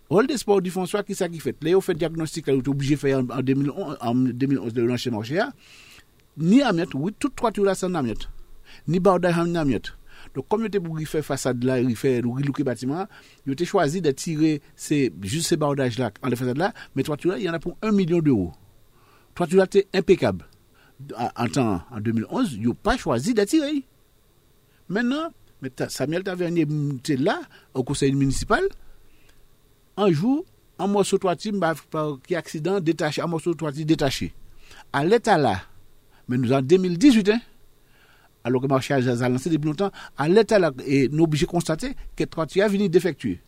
Rôle des sports du François, qui ça qui fait? Léo fait diagnostic, il est obligé de faire en 2011, en 2011 de lancer marché, ni amiante, oui, toutes trois tours là, c'est en amiante. Ni bordage en amiante. Donc, comme il était pour faire façade là, il fait le bâtiment, il a choisi de tirer juste ces bordages là, en les façades là, mais trois tours là, il y en a pour un million d'euros. Trois tours là, c'est impeccable en, temps, en 2011, ils n'ont pas choisi d'attirer. Maintenant, Samuel Tavernier était là, au conseil municipal. Un jour, un morceau de toiture, qui accident détaché, un morceau de détaché. À l'état là, mais nous en 2018, hein, alors que le marché a lancé depuis longtemps, à l'état là, nous obligés de constater que la toiture venu défectueuse.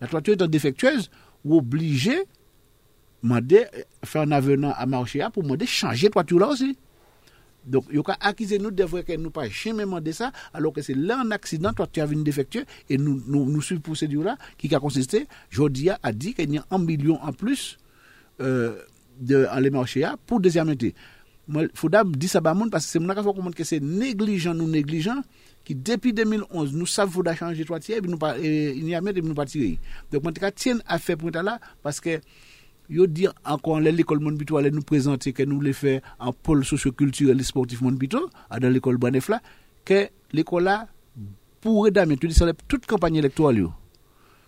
La toiture étant défectueuse, ou obligé de faire un avenant à marché pour demander changer la toiture là aussi. Donc, il y a accusé nous de que nous pas jamais demandé ça, alors que c'est là un accident, toi tu as une défectueux, et nous, nous, nous suivons procédure-là, qui a consisté, Jodia a dit qu'il y a un million en plus, euh, de, en les marchés pour désamianter. Il faut d'abord dire ça monde parce que c'est mon comprendre que c'est négligent, nous négligent, qui depuis 2011, nous savons qu'il faut changer trois tiers, et nous pas, il n'y a de nous pas tirer. Donc, moi, je tiens à faire pour là, parce que, yo dire encore l'école Monbito allait nous présenter que nous les fait en pôle socioculturel et sportif Monbito dans l'école Banefla que l'école là pourrait d'amener ça toute campagne électorale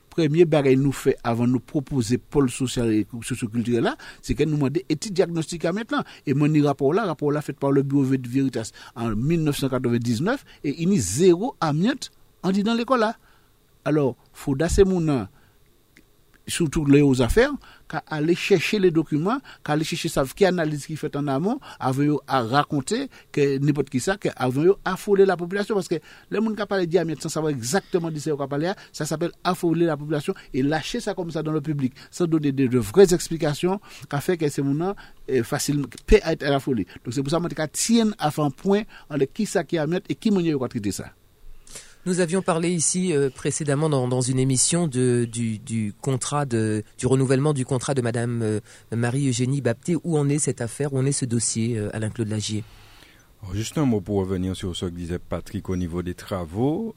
premier bagage nous fait avant nous proposer pôle social et socioculturel là c'est que nous demander étude diagnostic à maintenant et mon rapport là rapport là fait par le bureau de Veritas en 1999 et il y a zéro amiante en dit dans l'école là. Alors faut c'est mon surtout les affaires, qu'à aller chercher les documents, qu'à aller chercher ça, qui analyse qui fait en amont, avant à raconter que n'importe qui ça, que avant affoler la population, parce que les gens qui parlent diamètre sans savoir exactement de ce qu'on parle, ça s'appelle affoler la population et lâcher ça comme ça dans le public, sans donner de, vraies explications, qu'a fait que c'est mon est facile, peut être affolé. Donc c'est pour ça que je tiens à faire un point entre qui ça qui a mettre et qui m'a traiter ça. Nous avions parlé ici euh, précédemment dans, une émission du, contrat de, du renouvellement du contrat de Madame euh, Marie-Eugénie Bapté. Où en est cette affaire? Où en est ce dossier, euh, Alain-Claude Lagier? Juste un mot pour revenir sur ce que disait Patrick au niveau des travaux.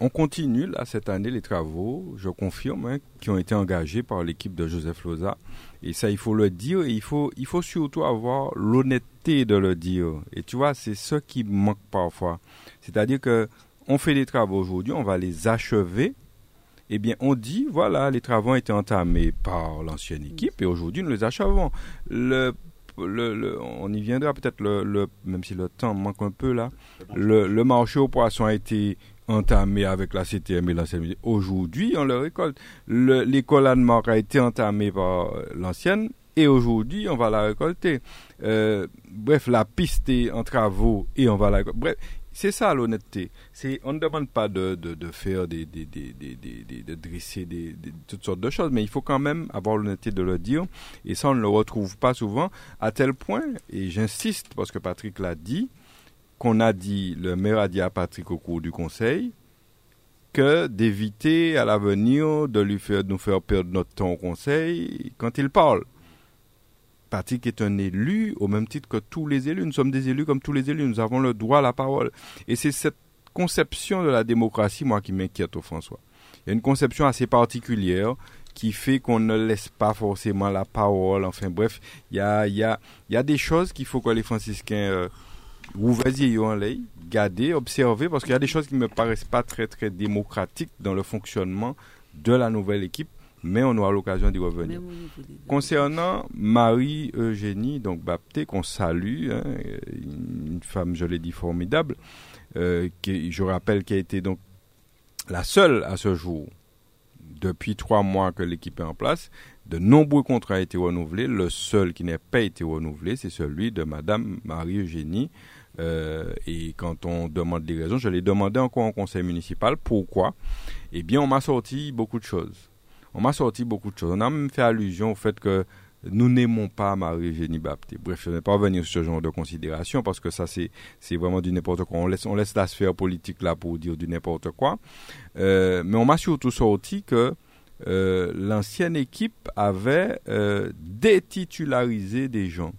on continue là cette année les travaux, je confirme, hein, qui ont été engagés par l'équipe de Joseph Loza. Et ça, il faut le dire et il faut, il faut surtout avoir l'honnêteté de le dire. Et tu vois, c'est ce qui manque parfois. C'est-à-dire que on fait des travaux aujourd'hui, on va les achever. Eh bien, on dit, voilà, les travaux ont été entamés par l'ancienne équipe et aujourd'hui, nous les achevons. Le, le, on y viendra peut-être, le, même si le temps manque un peu là. Le, marché aux poissons a été entamé avec la CTM et l'ancienne. Aujourd'hui, on le récolte. L'école Anne-Marc a été entamée par l'ancienne et aujourd'hui, on va la récolter. Euh, bref, la piste est en travaux et on va la. Bref, c'est ça l'honnêteté. C'est, on ne demande pas de, faire des, de dresser des, toutes sortes de choses, mais il faut quand même avoir l'honnêteté de le dire. Et ça, on ne le retrouve pas souvent, à tel point, et j'insiste parce que Patrick l'a dit, qu'on a dit, le maire a dit à Patrick au cours du conseil, que d'éviter à l'avenir de lui faire, de nous faire perdre notre temps au conseil quand il parle. Patrick est un élu au même titre que tous les élus. Nous sommes des élus comme tous les élus. Nous avons le droit à la parole. Et c'est cette conception de la démocratie, moi, qui m'inquiète au François. Il y a une conception assez particulière qui fait qu'on ne laisse pas forcément la parole. Enfin bref, il y a, y, a, y a des choses qu'il faut que les franciscains euh, yeux en garder, observer, parce qu'il y a des choses qui ne me paraissent pas très très démocratiques dans le fonctionnement de la nouvelle équipe mais on aura l'occasion d'y revenir. Concernant Marie-Eugénie, donc Bapté, qu'on salue, hein, une femme, je l'ai dit, formidable, euh, qui, je rappelle qu'elle a été donc la seule à ce jour, depuis trois mois que l'équipe est en place, de nombreux contrats ont été renouvelés. Le seul qui n'a pas été renouvelé, c'est celui de Madame Marie-Eugénie. Euh, et quand on demande des raisons, je l'ai demandé encore au conseil municipal. Pourquoi? Eh bien, on m'a sorti beaucoup de choses on m'a sorti beaucoup de choses. On a même fait allusion au fait que nous n'aimons pas Marie-Eugénie Bapté. Bref, je ne vais pas revenir sur ce genre de considération parce que ça, c'est, vraiment du n'importe quoi. On laisse, on laisse la sphère politique là pour dire du n'importe quoi. Euh, mais on m'a surtout sorti que euh, l'ancienne équipe avait euh, détitularisé des gens.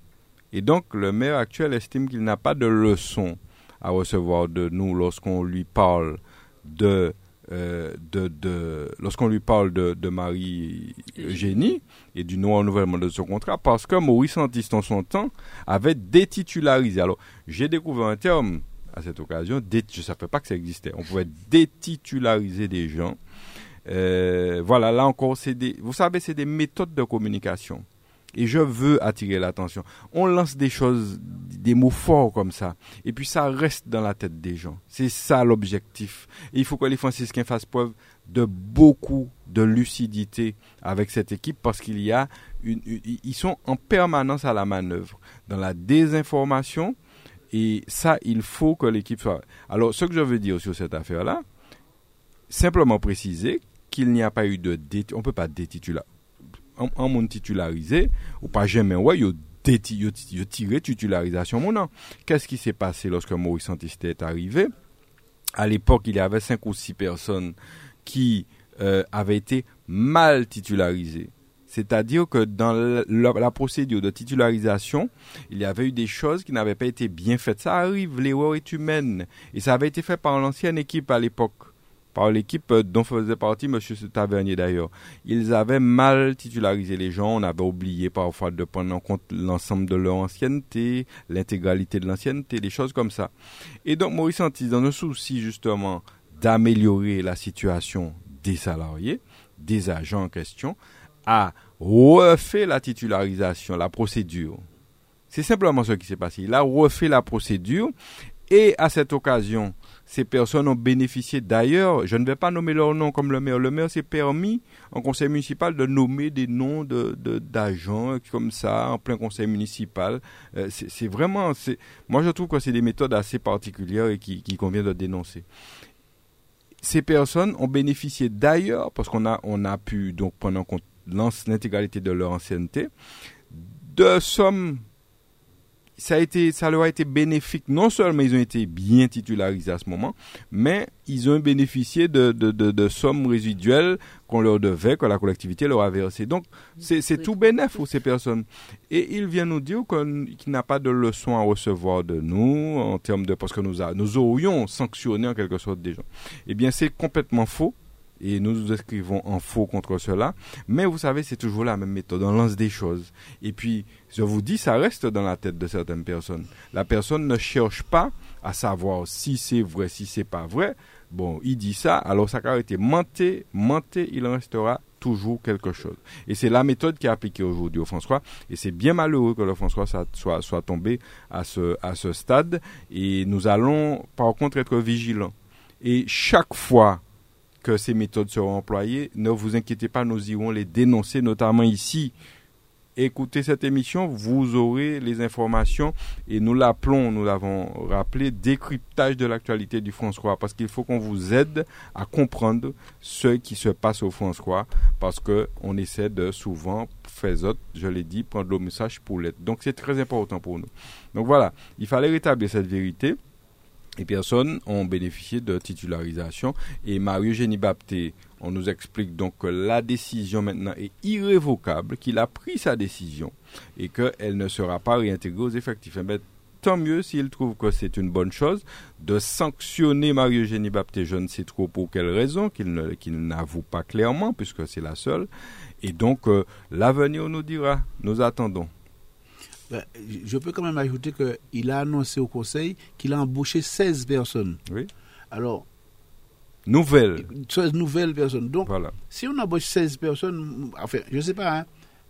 Et donc, le maire actuel estime qu'il n'a pas de leçon à recevoir de nous lorsqu'on lui parle de euh, de, de lorsqu'on lui parle de, de Marie-Eugénie et du non-renouvellement de son contrat, parce que Maurice Antiste, en son temps, avait détitularisé. Alors, j'ai découvert un terme à cette occasion, je ne savais pas que ça existait. On pouvait détitulariser des gens. Euh, voilà, là encore, c'est des, vous savez, c'est des méthodes de communication. Et je veux attirer l'attention. On lance des choses, des mots forts comme ça. Et puis ça reste dans la tête des gens. C'est ça l'objectif. Et il faut que les franciscains fassent preuve de beaucoup de lucidité avec cette équipe parce qu'il y a ils sont en permanence à la manœuvre dans la désinformation et ça il faut que l'équipe soit alors ce que je veux dire sur cette affaire là simplement préciser qu'il n'y a pas eu de on peut pas détituler un monde titularisé, ou pas jamais, ouais, yo, tiré titularisation mon. Qu'est-ce qui s'est passé lorsque Maurice Antiste est arrivé? À l'époque, il y avait cinq ou six personnes qui euh, avaient été mal titularisées. C'est-à-dire que dans la, procédure de titularisation, il y avait eu des choses qui n'avaient pas été bien faites. Ça arrive, l'erreur est humaine. Et ça avait été fait par l'ancienne équipe à l'époque par l'équipe dont faisait partie M. Tavernier d'ailleurs. Ils avaient mal titularisé les gens, on avait oublié parfois de prendre en compte l'ensemble de leur ancienneté, l'intégralité de l'ancienneté, des choses comme ça. Et donc Maurice Antis, dans le souci justement d'améliorer la situation des salariés, des agents en question, a refait la titularisation, la procédure. C'est simplement ce qui s'est passé. Il a refait la procédure Et à cette occasion, ces personnes ont bénéficié d'ailleurs, je ne vais pas nommer leur nom comme le maire, le maire s'est permis en conseil municipal de nommer des noms d'agents comme ça en plein conseil municipal. Euh, c'est vraiment, moi je trouve que c'est des méthodes assez particulières et qui, convient de dénoncer. Ces personnes ont bénéficié d'ailleurs, parce qu'on a, a pu donc prendre en compte l'intégralité de leur ancienneté, de sommes ça, a été, ça leur a été bénéfique. Non seulement ils ont été bien titularisés à ce moment, mais ils ont bénéficié de, de, de, sommes résiduelles qu'on leur devait, que la collectivité leur a versées. Donc, c'est tout bénéfique pour ces personnes. Et il vient nous dire qu'il n'a pas de leçon à recevoir de nous en termes de... Parce que nous, nous aurions sanctionné en quelque sorte des gens. Eh bien, c'est complètement faux et nous nous inscrivons en faux contre cela. Mais vous savez, c'est toujours la même méthode. On lance des choses. Et puis, je vous dis, ça reste dans la tête de certaines personnes. La personne ne cherche pas à savoir si c'est vrai, si c'est pas vrai. Bon, il dit ça, alors ça a été menté, menté, il en restera toujours quelque chose. Et c'est la méthode qui est appliquée aujourd'hui au François. Et c'est bien malheureux que le François soit, soit tombé à ce, à ce stade. Et nous allons, par contre, être vigilants. Et chaque fois que ces méthodes seront employées, ne vous inquiétez pas, nous irons les dénoncer, notamment ici. Écoutez cette émission, vous aurez les informations et nous l'appelons, nous l'avons rappelé, décryptage de l'actualité du François parce qu'il faut qu'on vous aide à comprendre ce qui se passe au François parce que on essaie de souvent faire autres, je l'ai dit, prendre le message pour l'être. Donc c'est très important pour nous. Donc voilà, il fallait rétablir cette vérité et personnes ont bénéficié de titularisation. Et Mario-Génie Bapté, on nous explique donc que la décision maintenant est irrévocable, qu'il a pris sa décision et qu'elle ne sera pas réintégrée aux effectifs. Eh ben, tant mieux s'il trouve que c'est une bonne chose de sanctionner Mario-Génie Bapté, je ne sais trop pour quelle raison, qu'il n'avoue pas clairement, puisque c'est la seule. Et donc, euh, l'avenir nous dira, nous attendons. Ben, je peux quand même ajouter qu'il a annoncé au Conseil qu'il a embauché 16 personnes. Oui. Alors. Nouvelles. 16 nouvelles personnes. Donc, si on embauche 16 personnes, enfin, je ne sais pas, hein,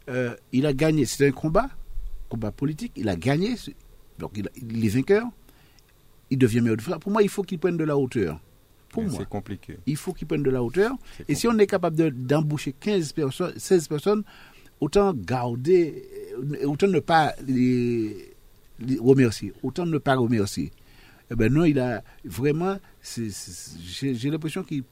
euh, il a gagné. C'est un combat, combat politique. Il a gagné. Donc, il, est vainqueur. Il devient meilleur de France. Pour moi, il faut qu'il prenne de la hauteur. Pour moi. C'est compliqué. Il faut qu'il prenne de la hauteur. Et si on est capable d'embaucher 15 personnes, 16 personnes, autant garder, euh, autant ne pas les, remercier, autant ne pas remercier. Eh ben non, il a vraiment, j'ai l'impression qu'il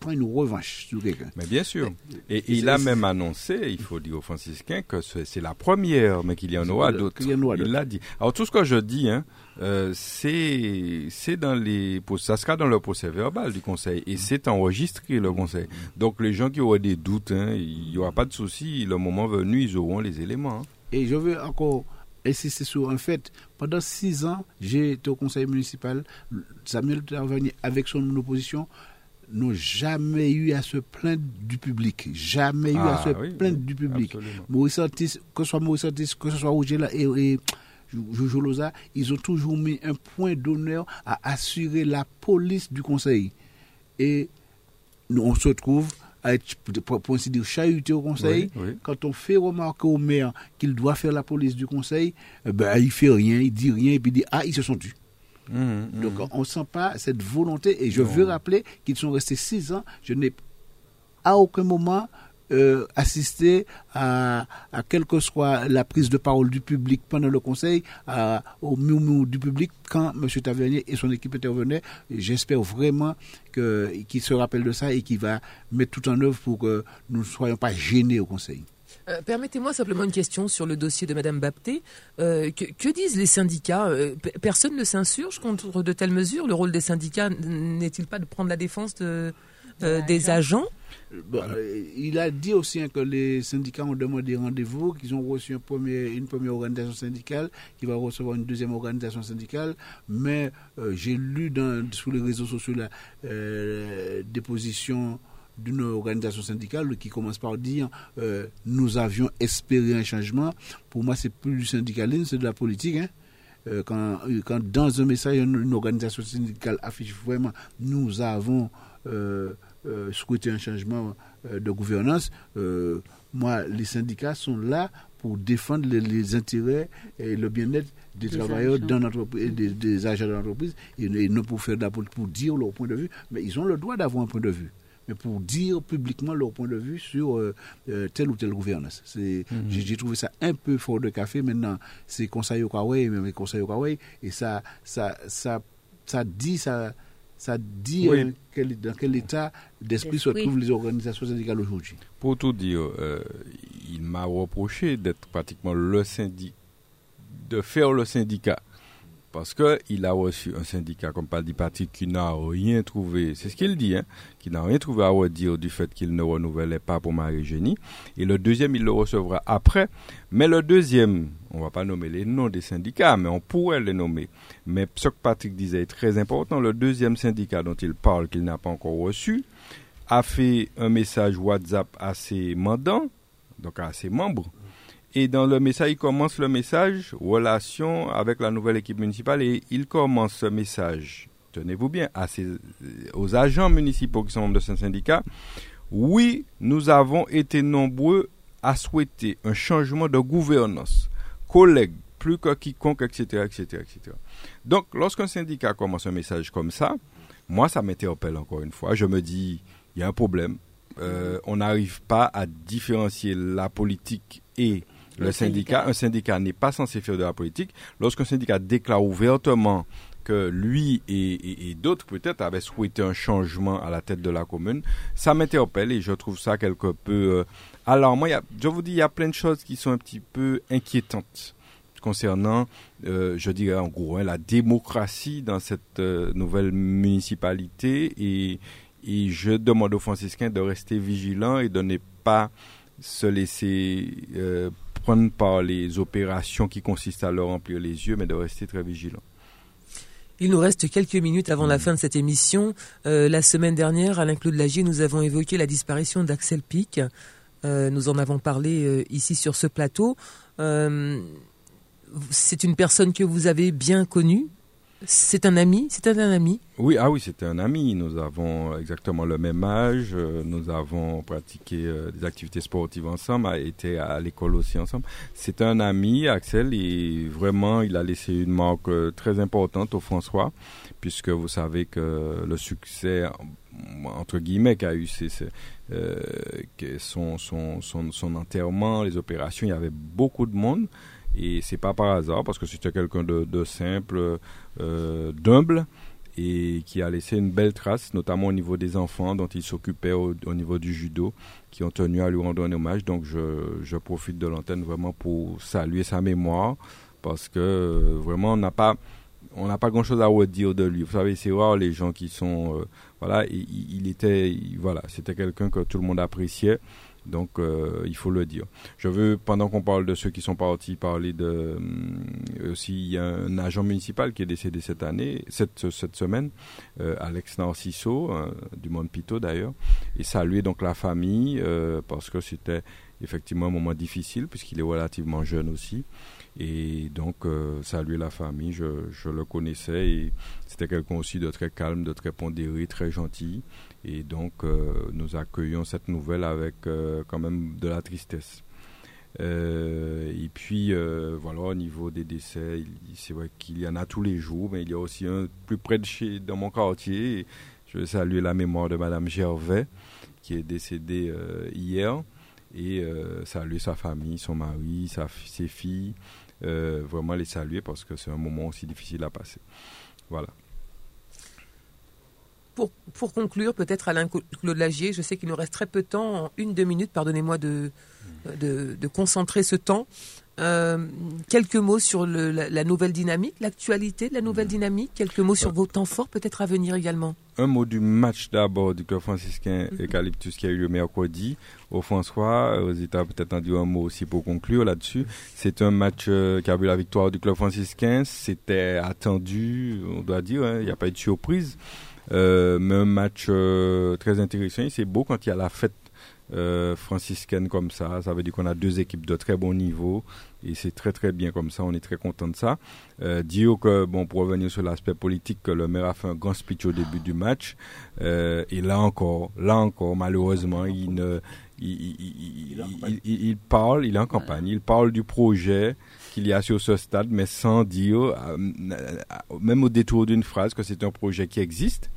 prend une revanche sur quelqu'un. Mais bien sûr. Et, il a même annoncé, il faut dire aux franciscains, que c'est la première, mais qu'il y en aura d'autres. Il l'a dit. Alors tout ce que je dis, hein, euh, c'est dans les ça sera dans le procès verbal du conseil et c'est enregistré le conseil. Donc les gens qui auraient des doutes, hein, il n'y aura pas de souci. Le moment venu, ils auront les éléments. Hein. Et je veux encore insister sur un fait. Pendant six ans, j'ai été au conseil municipal. Samuel Tavernier, avec son opposition, n'ont jamais eu à se plaindre du public. Jamais eu à ah se plaindre du public. Maurice Artis, que ce soit Maurice Artis, que ce soit Roger et, et Jojo Loza, ils ont toujours mis un point d'honneur à assurer la police du conseil. Et nous, on se trouve à être, pour ainsi dire, chahuté au conseil. Quand on fait remarquer au maire qu'il doit faire la police du conseil, eh ben, il fait rien, il dit rien, et puis il dit Ah, ils se sont tus. Mmh, mmh. Donc on ne sent pas cette volonté. Et je veux rappeler qu'ils sont restés six ans. Je n'ai à aucun moment euh, assister à, à quelle que soit la prise de parole du public pendant le conseil, au miou du public quand M. Tavernier et son équipe intervenaient. J'espère vraiment qu'il se rappelle de ça et qu'il va mettre tout en œuvre pour que nous ne soyons pas gênés au conseil. Euh, permettez-moi simplement une question sur le dossier de Mme Bapté. Euh, que, disent les syndicats? Personne ne s'insurge contre de telles mesures? Le rôle des syndicats n'est-il pas de prendre la défense des agents? Euh, il a dit aussi hein, que les syndicats ont demandé rendez-vous, qu'ils ont reçu un premier, une première organisation syndicale, qui va recevoir une deuxième organisation syndicale. Mais euh, j'ai lu dans, sur les réseaux sociaux la euh, déposition d'une organisation syndicale qui commence par dire nous avions espéré un changement. Pour moi, c'est plus du syndicalisme, c'est de la politique. Hein. quand, quand, dans un message, une, organisation syndicale affiche vraiment nous avons euh, souhaiter un changement euh, de gouvernance, euh, moi, les syndicats sont là pour défendre les, les intérêts et le bien-être des, Des travailleurs agents. dans l'entreprise, des, des agents de l'entreprise, et, et non pour faire politique, pour dire leur point de vue, mais ils ont le droit d'avoir un point de vue. Mais pour dire publiquement leur point de vue sur euh, euh, telle ou telle gouvernance. C'est, j'ai, j'ai trouvé ça un peu fort de café. Maintenant, c'est conseil au Kawaii, même les conseils au Kawaii, et ça, ça, ça, ça dit, ça, ça dit Oui. euh, quel- dans quel état d'esprit se trouvent les organisations syndicales aujourd'hui. Pour tout dire, euh, il m'a reproché d'être pratiquement le syndicat, de faire le syndicat. Parce qu'il a reçu un syndicat comme Parti Parti qui n'a rien trouvé, c'est ce qu'il dit, hein, qui n'a rien trouvé à redire du fait qu'il ne renouvelait pas pour Marie-Génie. Et le deuxième, il le recevra après. Mais le deuxième, on va pas nommer les noms des syndicats, mais on pourrait les nommer. Mais ce que Patrick disait est très important. Le deuxième syndicat dont il parle, qu'il n'a pas encore reçu, a fait un message WhatsApp à ses mandants, donc à ses membres. Et dans le message, il commence le message relation avec la nouvelle équipe municipale et il commence ce message, tenez-vous bien, à aux agents municipaux qui sont membres de ce syndicat. Oui, nous avons été nombreux à souhaiter un changement de gouvernance, collègues, plus que quiconque, etc., etc., etc. Donc, lorsqu'un syndicat commence un message comme ça, moi, ça m'interpelle encore une fois. Je me dis, il y a un problème. Euh, on n'arrive pas à différencier la politique et le, Le syndicat. syndicat. Un syndicat n'est pas censé faire de la politique. Lorsqu'un syndicat déclare ouvertement que lui et, et- et d'autres peut-être avaient souhaité un changement à la tête de la commune, ça m'interpelle et je trouve ça quelque peu euh, alarmant. Il y a- je vous dis, il y a plein de choses qui sont un petit peu inquiétantes concernant, euh, je dirais en gros, hein, la démocratie dans cette euh, nouvelle municipalité et, et je demande aux franciscains de rester vigilants et de ne pas se laisser euh, prendre par les opérations qui consistent à leur remplir les yeux, mais de rester très vigilants. Il nous reste quelques minutes avant la fin de cette émission. La semaine dernière, Alain Claude Lagier, nous avons évoqué la disparition d'Axel Pic. Euh, nous en avons parlé euh, ici sur ce plateau. Euh, c'est une personne que vous avez bien connue. C'est un ami. C'est un, ami. Oui, ah oui, c'était un ami. Nous avons exactement le même âge. Nous avons pratiqué des activités sportives ensemble, a été à l'école aussi ensemble. C'est un ami, Axel, et vraiment, il a laissé une marque très importante au François, puisque vous savez que le succès, entre guillemets, qu'a eu c'est, euh, son, son, son, son enterrement, les opérations, il y avait beaucoup de monde. Et c'est pas par hasard, parce que c'était quelqu'un de, de simple, euh, d'humble et qui a laissé une belle trace, notamment au niveau des enfants dont il s'occupait au, au niveau du judo, qui ont tenu à lui rendre un hommage. Donc je, je profite de l'antenne vraiment pour saluer sa mémoire, parce que euh, vraiment on n'a pas pas grand chose à redire de lui. Vous savez, c'est rare les gens qui sont euh, voilà, il, était il- voilà, c'était quelqu'un que tout le monde appréciait. Donc, euh, il faut le dire. Je veux, pendant qu'on parle de ceux qui sont partis, parler de hum, aussi il y a un agent municipal qui est décédé cette année, cette, cette semaine, euh, Alex Narciso, euh, du Monde Pito d'ailleurs, et saluer donc la famille euh, parce que c'était effectivement un moment difficile puisqu'il est relativement jeune aussi. Et donc, euh, saluer la famille, je, je le connaissais et c'était quelqu'un aussi de très calme, de très pondéré, très gentil. Et donc, euh, nous accueillons cette nouvelle avec euh, quand même de la tristesse. Euh, et puis, euh, voilà, au niveau des décès, c'est vrai qu'il y en a tous les jours, mais il y a aussi un plus près de chez, dans mon quartier. Je veux saluer la mémoire de Madame Gervais, qui est décédée euh, hier, et euh, saluer sa famille, son mari, ses filles. Euh, vraiment les saluer parce que c'est un moment aussi difficile à passer. Voilà. Pour, pour conclure, peut-être Alain Claude Lagier, je sais qu'il nous reste très peu de temps, en une, deux minutes, pardonnez-moi de, de, de concentrer ce temps. Euh, quelques mots sur le, la, la nouvelle dynamique, l'actualité de la nouvelle dynamique, quelques mots sur vos temps forts peut-être à venir également. Un mot du match d'abord du club franciscain Eucalyptus qui a eu lieu mercredi au François. Rosita peut-être en dire un mot aussi pour conclure là-dessus. C'est un match euh, qui a vu la victoire du club franciscain. C'était attendu, on doit dire, hein, il n'y a pas eu de surprise. Euh, mais un match euh, très intéressant. C'est beau quand il y a la fête euh, franciscaine comme ça. Ça veut dire qu'on a deux équipes de très bon niveau et c'est très très bien comme ça. On est très content de ça. Euh, dire que bon pour revenir sur l'aspect politique, que le maire a fait un grand speech au début du match euh, et là encore, là encore, malheureusement, il ne il- il- il- il parle, il est en campagne, il parle du projet qu'il y a sur ce stade, mais sans dire, euh, euh, même au détour d'une phrase, que c'est un projet qui existe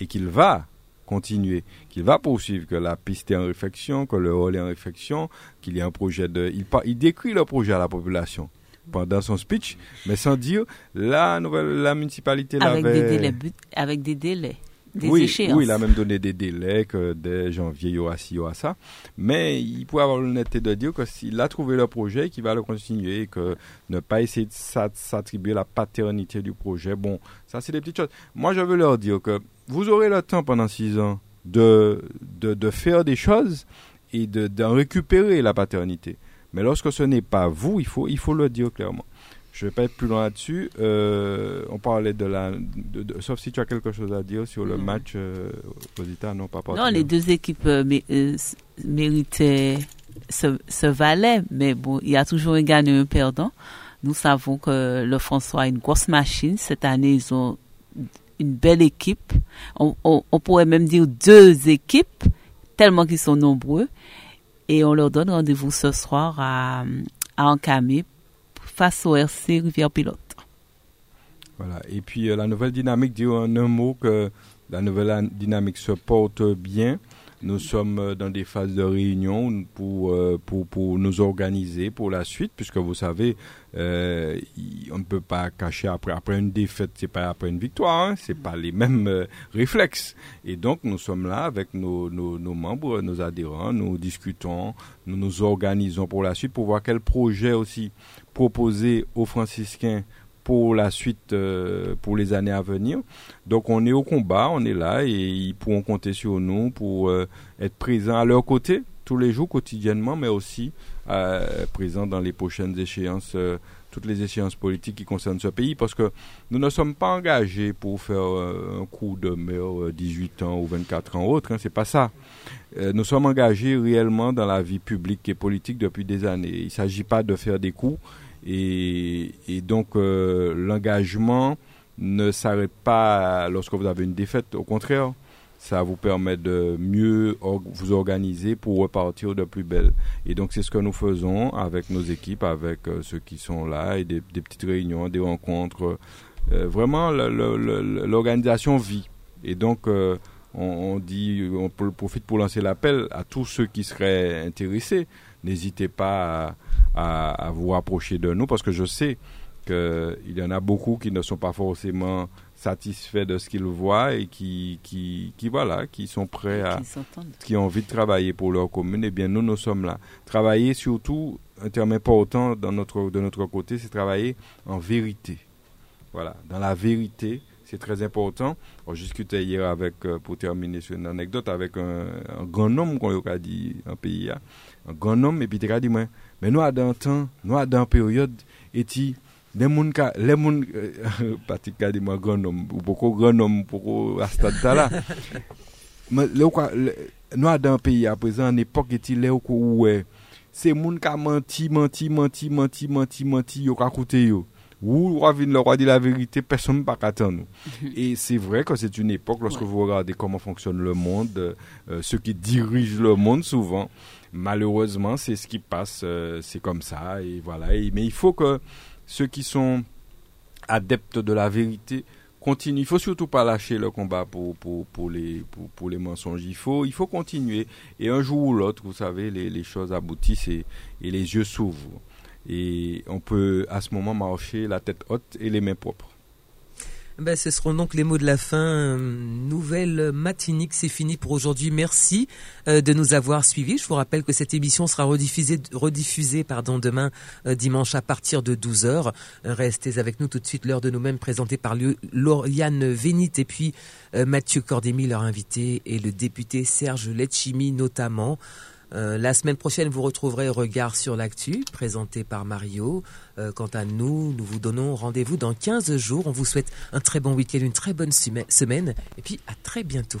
et qu'il va continuer, qu'il va poursuivre, que la piste est en réflexion, que le hall est en réflexion, qu'il y a un projet de... Il, par- il décrit le projet à la population pendant son speech, mais sans dire, la nouvelle, la municipalité Avec des l'avait... délais, avec des délais, des oui, échéances. oui, il a même donné des délais que dès janvier, il y aura ci, il y aura ça. Mais il pourrait avoir l'honnêteté de dire que s'il a trouvé le projet, qu'il va le continuer et que ne pas essayer de s'at- s'attribuer la paternité du projet. Bon, ça, c'est des petites choses. Moi, je veux leur dire que vous aurez le temps pendant six ans de, de, de faire des choses et de- d'en récupérer la paternité. Mais lorsque ce n'est pas vous, il faut, il faut le dire clairement. Je ne vais pas être plus loin là-dessus. Euh, on parlait de la. de- de- sauf si tu as quelque chose à dire sur le Non. match euh, Posita, non, pas Non, les deux équipes euh, mé- euh, méritaient ce, ce valet, mais bon, il y a toujours un gagnant et un perdant. Nous savons que le François a une grosse machine. Cette année, ils ont une belle équipe. On, on- on pourrait même dire deux équipes, tellement qu'ils sont nombreux. Et on leur donne rendez-vous ce soir à, à face au RC Rivière-Pilote. Voilà. Et puis euh, la nouvelle dynamique dit en un mot que la nouvelle dynamique se porte bien. Nous sommes euh, dans des phases de réunion pour, euh, pour, pour nous organiser pour la suite, puisque vous savez, euh, on ne peut pas cacher après, après une défaite, c'est pas après une victoire, hein, c'est pas les mêmes réflexes. Et donc nous sommes là avec nos, nos, nos membres, nos adhérents, nous discutons, nous nous organisons pour la suite pour voir quel projet aussi proposer aux franciscains pour la suite, euh, pour les années à venir. Donc on est au combat, on est là et ils pourront compter sur nous pour euh, être présents à leur côté tous les jours, quotidiennement, mais aussi euh, présents dans les prochaines échéances, euh, toutes les échéances politiques qui concernent ce pays, parce que nous ne sommes pas engagés pour faire euh, un coup de euh, 18 ans ou 24 ans autre, hein, c'est pas ça. Nous sommes engagés réellement dans la vie publique et politique depuis des années. Il ne s'agit pas de faire des coups et, donc euh, l'engagement ne s'arrête pas lorsque vous avez une défaite. Au contraire, ça vous permet de mieux vous organiser pour repartir de plus belle. Et donc c'est ce que nous faisons avec nos équipes, avec euh, ceux qui sont là et des, petites réunions, des rencontres. Euh, vraiment, l'organisation vit. Et donc on, dit, on profite pour lancer l'appel à tous ceux qui seraient intéressés. N'hésitez pas à, à- à vous rapprocher de nous parce que je sais qu'il y en a beaucoup qui ne sont pas forcément satisfaits de ce qu'ils voient et qui, qui, qui, voilà, qui sont prêts à, qui ont envie de travailler pour leur commune, eh bien nous, nous sommes là. Travailler surtout, un terme important dans notre, de notre côté, c'est travailler en vérité. Voilà, dans la vérité, c'est très important. On discutait hier avec, euh, pour terminer sur une anecdote, avec un, un grand homme qu'on a dit en pays, hein. un grand homme, et puis il a dit, mais nous, dans temps, nous, dans période, et ti, les moun ka, les moun, euh, moi, grand homme, ou beaucoup grand homme, beaucoup à ce. Mais là, le- nous, dans pays, à présent, en époque, et est où, ouais, c'est moun ka menti, menti, menti, menti, menti, menti, yo ka koute yo. Ou, roi le roi dit la vérité, personne ne peut pas attendre nous. Et c'est vrai que c'est une époque, lorsque Ouais. vous regardez comment fonctionne le monde, euh, ceux qui dirigent le monde souvent, malheureusement, c'est ce qui passe, euh, c'est comme ça, et voilà. Et- mais il faut que ceux qui sont adeptes de la vérité continuent. Il faut surtout pas lâcher le combat pour, pour, pour, les, pour, pour les mensonges. Il faut, il faut continuer. Et un jour ou l'autre, vous savez, les, les choses aboutissent et, et les yeux s'ouvrent. Et on peut à ce moment marcher la tête haute et les mains propres. Ben, ce seront donc les mots de la fin. Euh, Nouvelle matinique, c'est fini pour aujourd'hui. Merci euh, de nous avoir suivis. Je vous rappelle que cette émission sera rediffusée, rediffusée pardon, demain euh, dimanche à partir de 12h. Restez avec nous tout de suite, l'heure de nous-mêmes présentée par Lauriane Vénit et puis euh, Mathieu Cordémy, leur invité, et le député Serge Letchimi notamment. Euh, la semaine prochaine, vous retrouverez Regard sur l'actu, présenté par Mario. Euh, quant à nous, nous vous donnons rendez-vous dans 15 jours. On vous souhaite un très bon week-end, une très bonne sema- semaine, et puis à très bientôt.